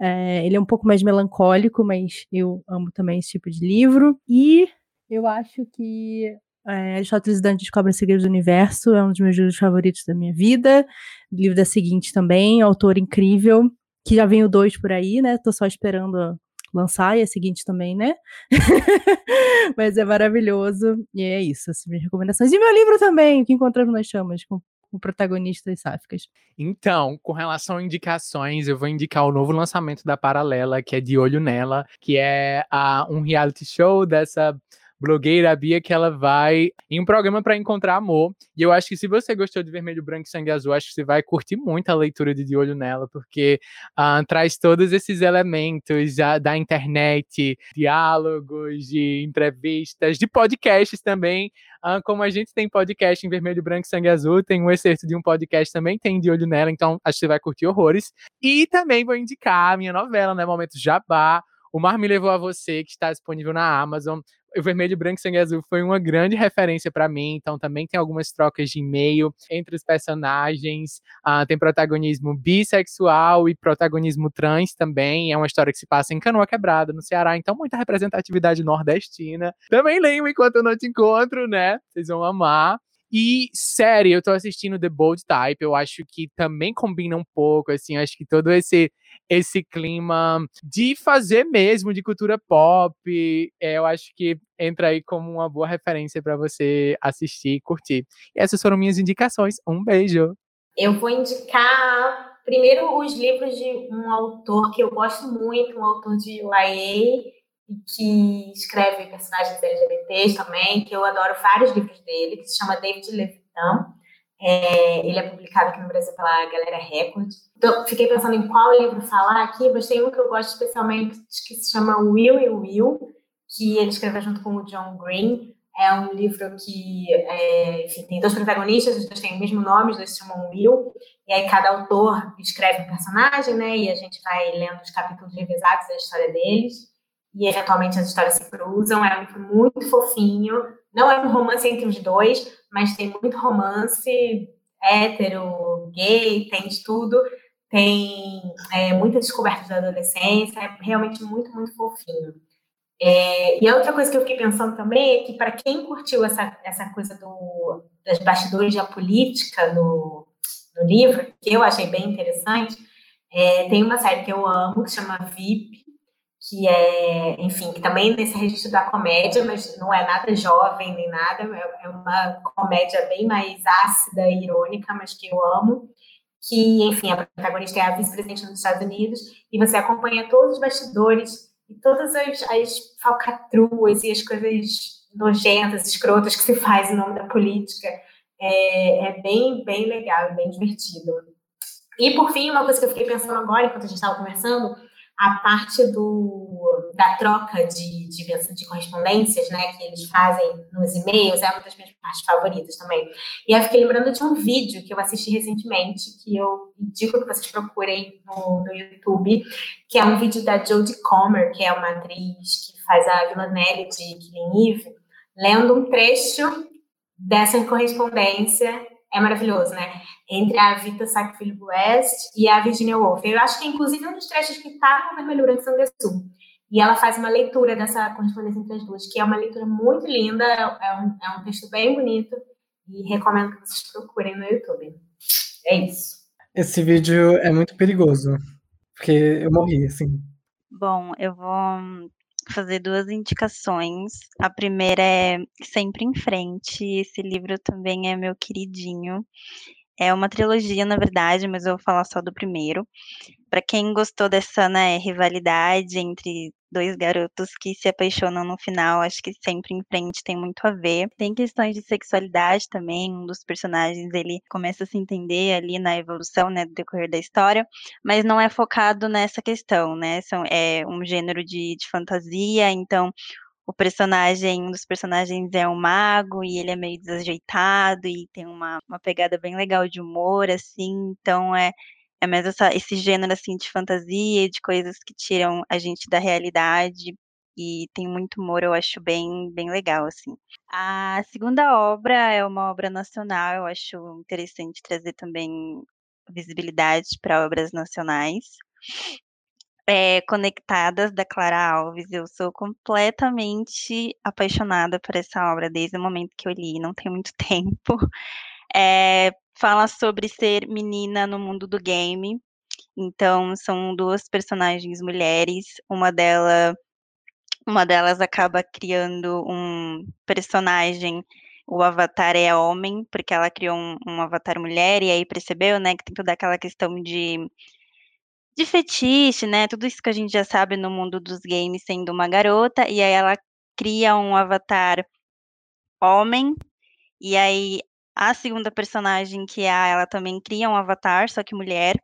C: É, ele é um pouco mais melancólico, mas eu amo também esse tipo de livro. E eu acho que é, Aristóteles e Dante descobrem segredos do universo, é um dos meus livros favoritos da minha vida. O livro da seguinte também, autor incrível, que já vem o dois por aí, né? Tô só esperando lançar, e a seguinte também, né? Mas é maravilhoso. E é isso, as minhas recomendações. E meu livro também, que encontramos nas chamas, com o protagonistas sáficas.
B: Então, com relação a indicações, eu vou indicar o novo lançamento da Paralela, que é De Olho Nela, que é uh, um reality show dessa blogueira Bia que ela vai em um programa para encontrar amor. E eu acho que se você gostou de Vermelho, Branco e Sangue Azul, acho que você vai curtir muito a leitura de De Olho Nela, porque uh, traz todos esses elementos uh, da internet, diálogos, de entrevistas, de podcasts também. Uh, como a gente tem podcast em Vermelho, Branco e Sangue Azul, tem um excerto de um podcast também, tem De Olho Nela, então acho que você vai curtir horrores. E também vou indicar a minha novela, né, Momento Jabá, o Mar Me Levou a Você, que está disponível na Amazon o Vermelho, Branco e Sangue Azul foi uma grande referência para mim, então também tem algumas trocas de e-mail entre os personagens, uh, tem protagonismo bissexual e protagonismo trans também, é uma história que se passa em Canoa Quebrada, no Ceará, então muita representatividade nordestina. Também leio Enquanto Eu Não Te Encontro, né? Vocês vão amar. E série, eu tô assistindo The Bold Type, eu acho que também combina um pouco, assim, acho que todo esse esse clima de fazer mesmo de cultura pop, é, eu acho que entra aí como uma boa referência para você assistir e curtir. E essas foram minhas indicações. Um beijo.
A: Eu vou indicar primeiro os livros de um autor que eu gosto muito, um autor de YA, que escreve personagens LGBTs também, que eu adoro vários livros dele, que se chama David Levitan. É, ele é publicado aqui no Brasil pela Galera Record. Então, fiquei pensando em qual livro falar aqui, mas tem um que eu gosto especialmente que se chama Will e Will, que ele escreveu junto com o John Green. É um livro que, é, enfim, tem dois protagonistas, os dois têm o mesmo nome, os dois se chamam Will, e aí cada autor escreve um personagem, né, e a gente vai lendo os capítulos revisados da história deles, e eventualmente as histórias se cruzam. É um livro muito fofinho, não é um romance entre os dois, mas tem muito romance hétero, gay, tem de tudo, tem é, muitas descobertas da adolescência, é realmente muito, muito fofinho. É, e a outra coisa que eu fiquei pensando também é que, para quem curtiu essa, essa coisa do, das bastidores da política no, no livro, que eu achei bem interessante, é, tem uma série que eu amo, que chama VIP, que é, enfim, que também nesse registro da comédia, mas não é nada jovem nem nada, é, é uma comédia bem mais ácida e irônica, mas que eu amo que, enfim, a protagonista é a vice-presidente dos Estados Unidos, e você acompanha todos os bastidores e todas as, as falcatruas e as coisas nojentas, escrotas que se faz em nome da política. É, é bem, bem legal, bem divertido. E, por fim, uma coisa que eu fiquei pensando agora, enquanto a gente estava conversando, a parte do, da troca de, de, de, correspondências, né, que eles fazem nos e-mails, é uma das minhas partes favoritas também. E eu fiquei lembrando de um vídeo que eu assisti recentemente, que eu indico que vocês procurem no, no YouTube, que é um vídeo da Jodie Comer, que é uma atriz que faz a Villanelle de Killing Eve, lendo um trecho dessa correspondência é maravilhoso, né? Entre a Vita Sackville West e a Virginia Woolf. Eu acho que, inclusive, um dos trechos que está no Vermelho Branco Sanguessu. E ela faz uma leitura dessa correspondência entre as duas, que é uma leitura muito linda, é um, é um texto bem bonito, e recomendo que vocês procurem no YouTube. É isso.
D: Esse vídeo é muito perigoso, porque eu morri, assim.
F: Bom, eu vou fazer duas indicações. A primeira é Sempre em Frente. Esse livro também é meu queridinho. É uma trilogia, na verdade, mas eu vou falar só do primeiro. Para quem gostou dessa né, rivalidade entre dois garotos que se apaixonam no final, acho que sempre em frente tem muito a ver. Tem questões de sexualidade também, um dos personagens ele começa a se entender ali na evolução, né, do decorrer da história, mas não é focado nessa questão, né? São, é um gênero de, de fantasia, então o personagem, um dos personagens é um mago e ele é meio desajeitado e tem uma, uma pegada bem legal de humor, assim, então é, é mais essa, esse gênero, assim, de fantasia, de coisas que tiram a gente da realidade e tem muito humor, eu acho bem, bem legal, assim. A segunda obra é uma obra nacional, eu acho interessante trazer também visibilidade para obras nacionais é, Conectadas, da Clara Alves. Eu sou completamente apaixonada por essa obra desde o momento que eu li, não tem muito tempo. É, fala sobre ser menina no mundo do game. Então, são duas personagens mulheres, uma delas uma delas acaba criando um personagem, o avatar é homem, porque ela criou um, um avatar mulher, e aí percebeu, né, que tem toda aquela questão de de fetiche, né, tudo isso que a gente já sabe no mundo dos games sendo uma garota, e aí ela cria um avatar homem, e aí a segunda personagem, que é a ela também cria um avatar, só que mulher,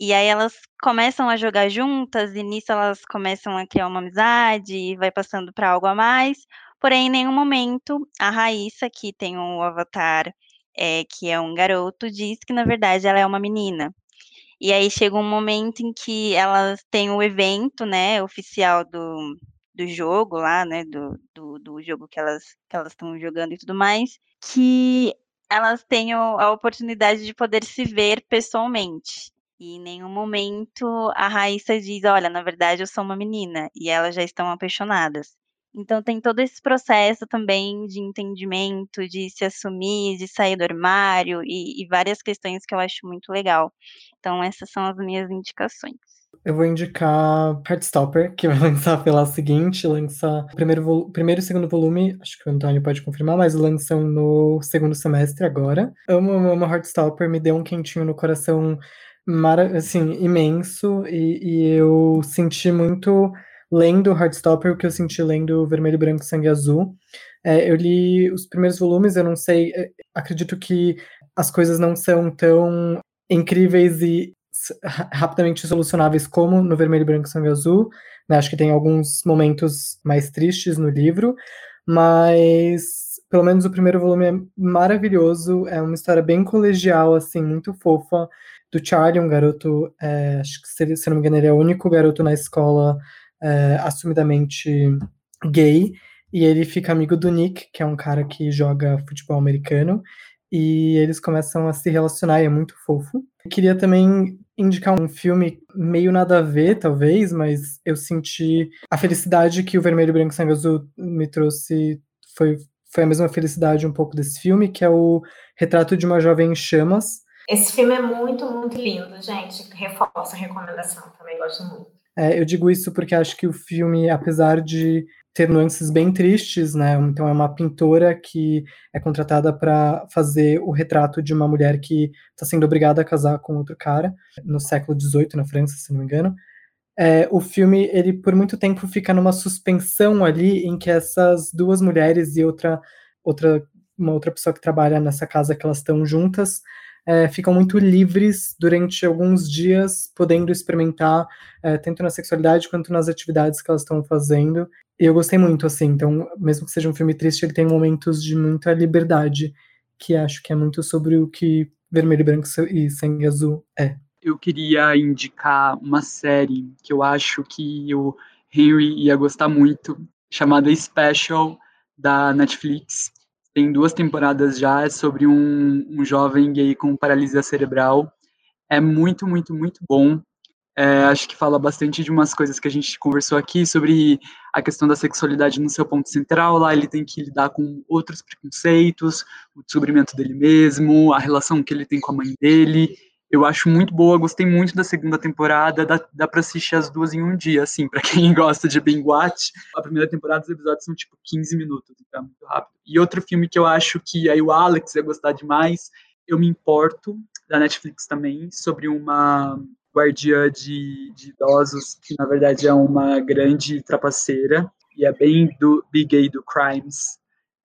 F: e aí elas começam a jogar juntas, e nisso elas começam a criar uma amizade, e vai passando para algo a mais, porém em nenhum momento a Raíssa, que tem um avatar, é, que é um garoto, diz que na verdade ela é uma menina. E aí chega um momento em que elas têm o evento, né, oficial do, do jogo lá, né, do, do, do jogo que elas que elas estão jogando e tudo mais, que elas tenham a oportunidade de poder se ver pessoalmente. E em nenhum momento a Raíssa diz, olha, na verdade eu sou uma menina, e elas já estão apaixonadas. Então tem todo esse processo também de entendimento, de se assumir, de sair do armário e, e várias questões que eu acho muito legal. Então essas são as minhas indicações.
D: Eu vou indicar Heartstopper, que vai lançar pela seguinte, lança primeiro, primeiro e segundo volume, acho que o Antônio pode confirmar, mas lançam no segundo semestre agora. Amo, amo, amo Heartstopper, me deu um quentinho no coração, assim, imenso, e, e eu senti muito lendo Heartstopper, o que eu senti lendo Vermelho, Branco, Sangue Azul. É, eu li os primeiros volumes, eu não sei, é, acredito que as coisas não são tão incríveis e rapidamente solucionáveis como no Vermelho, Branco, Sangue Azul. Né? Acho que tem alguns momentos mais tristes no livro, mas pelo menos o primeiro volume é maravilhoso, é uma história bem colegial, assim, muito fofa, do Charlie, um garoto, é, acho que se, se não me engano ele é o único garoto na escola é, assumidamente gay, e ele fica amigo do Nick, que é um cara que joga futebol americano, e eles começam a se relacionar, e é muito fofo. Eu queria também indicar um filme meio nada a ver, talvez, mas eu senti a felicidade que o Vermelho, Branco, Sangue Azul me trouxe, foi, foi a mesma felicidade um pouco desse filme, que é o Retrato de uma Jovem em Chamas.
A: Esse filme é muito, muito lindo, gente. Reforço a recomendação, também gosto muito.
D: É, eu digo isso porque acho que o filme, apesar de ter nuances bem tristes, né? Então é uma pintora que é contratada para fazer o retrato de uma mulher que está sendo obrigada a casar com outro cara no século XVIII na França, se não me engano. É, o filme ele por muito tempo fica numa suspensão ali em que essas duas mulheres e outra outra uma outra pessoa que trabalha nessa casa que elas estão juntas é, ficam muito livres durante alguns dias, podendo experimentar é, tanto na sexualidade quanto nas atividades que elas estão fazendo. E eu gostei muito, assim, então, mesmo que seja um filme triste, ele tem momentos de muita liberdade, que acho que é muito sobre o que Vermelho, Branco e Sangue Azul é.
E: Eu queria indicar uma série que eu acho que o Henry ia gostar muito, chamada Special, da Netflix tem duas temporadas já, é sobre um, um jovem gay com paralisia cerebral. É muito, muito, muito bom. É, acho que fala bastante de umas coisas que a gente conversou aqui sobre a questão da sexualidade no seu ponto central. Lá ele tem que lidar com outros preconceitos, o descobrimento dele mesmo, a relação que ele tem com a mãe dele. Eu acho muito boa, gostei muito da segunda temporada, dá, dá pra assistir as duas em um dia, assim, para quem gosta de binge watch. A primeira temporada, os episódios são tipo 15 minutos, então é muito rápido. E outro filme que eu acho que aí o Alex ia gostar demais, Eu Me Importo, da Netflix também, sobre uma guardiã de, de idosos, que na verdade é uma grande trapaceira, e é bem do Big Gay do Crimes,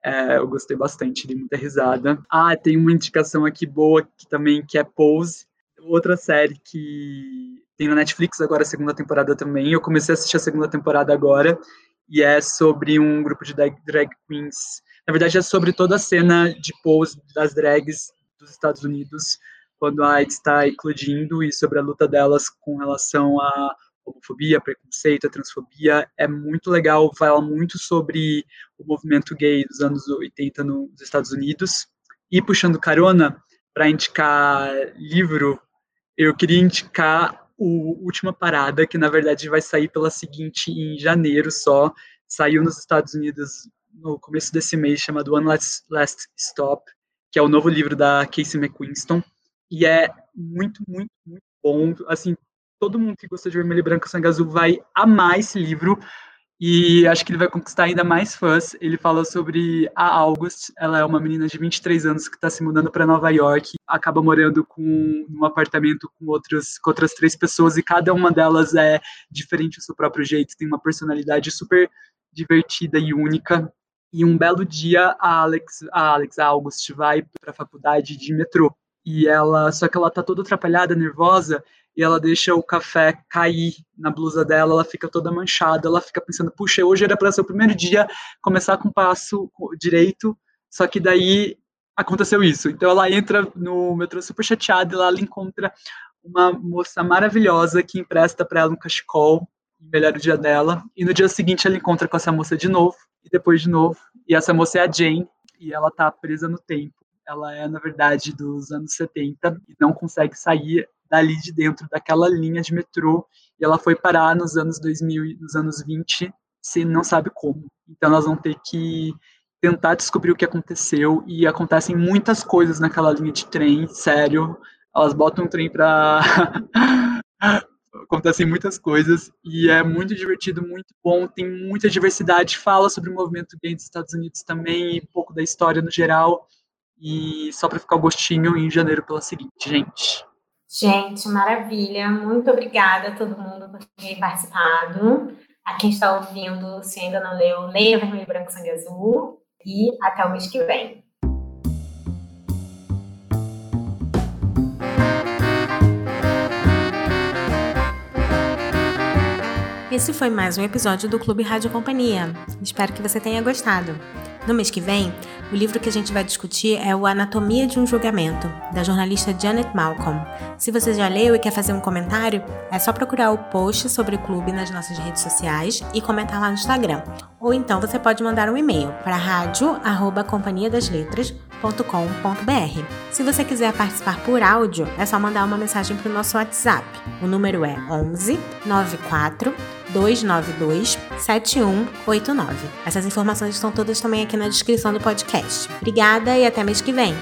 E: é, eu gostei bastante, dei muita risada. Ah, tem uma indicação aqui boa que também que é Pose, outra série que tem na Netflix agora a segunda temporada também. Eu comecei a assistir a segunda temporada agora e é sobre um grupo de drag, queens. Na verdade, é sobre toda a cena de pose das drags dos Estados Unidos quando a AIDS está eclodindo e sobre a luta delas com relação à homofobia, preconceito, a transfobia. É muito legal, fala muito sobre o movimento gay dos anos 80 nos Estados Unidos. E puxando carona, para indicar livro eu queria indicar o Última Parada, que na verdade vai sair pela seguinte em janeiro só. Saiu nos Estados Unidos no começo desse mês, chamado One Last, Last Stop, que é o novo livro da Casey McQuiston. E é muito, muito, muito bom. Assim, todo mundo que gosta de Vermelho e Branco Sangue Azul vai amar esse livro, e acho que ele vai conquistar ainda mais fãs. Ele fala sobre a August, ela é uma menina de 23 anos que está se mudando para Nova York, acaba morando com um apartamento com outras, com outras três pessoas. E cada uma delas é diferente do seu próprio jeito, tem uma personalidade super divertida e única. E um belo dia a Alex, a Alex a August vai para a faculdade de metrô. E ela, só que ela tá toda atrapalhada, nervosa, e ela deixa o café cair na blusa dela, ela fica toda manchada, ela fica pensando, puxa, hoje era para ser o primeiro dia, começar com o passo direito, só que daí aconteceu isso. Então ela entra no metrô super chateada e lá ela encontra uma moça maravilhosa que empresta para ela um cachecol, melhor o dia dela, e no dia seguinte ela encontra com essa moça de novo, e depois de novo, e essa moça é a Jane, e ela tá presa no tempo. Ela é, na verdade, dos anos 70 e não consegue sair dali de dentro daquela linha de metrô e ela foi parar nos anos 2000 nos anos 20 se não sabe como. Então nós vamos ter que tentar descobrir o que aconteceu e acontecem muitas coisas naquela linha de trem, sério. Elas botam um trem para acontecem muitas coisas e é muito divertido, muito bom, tem muita diversidade, fala sobre o movimento gay dos Estados Unidos também, um pouco da história no geral. E só para ficar o gostinho em janeiro pela seguinte, gente.
A: Gente, maravilha. Muito obrigada a todo mundo por ter participado. A quem está ouvindo, se ainda não leu, leia Vermelho, Branco, Sangue Azul. E até o mês que vem.
G: Esse foi mais um episódio do Clube Rádio Companhia. Espero que você tenha gostado. No mês que vem, o livro que a gente vai discutir é o Anatomia de um Julgamento, da jornalista Janet Malcolm. Se você já leu e quer fazer um comentário, é só procurar o post sobre o clube nas nossas redes sociais e comentar lá no Instagram. Ou então você pode mandar um e-mail para rádio@companhiadasletras.com.br. Se você quiser participar por áudio, é só mandar uma mensagem para o nosso WhatsApp. O número é 11 94 292 7189. Essas informações estão todas também aqui na descrição do podcast. Obrigada e até mês que vem.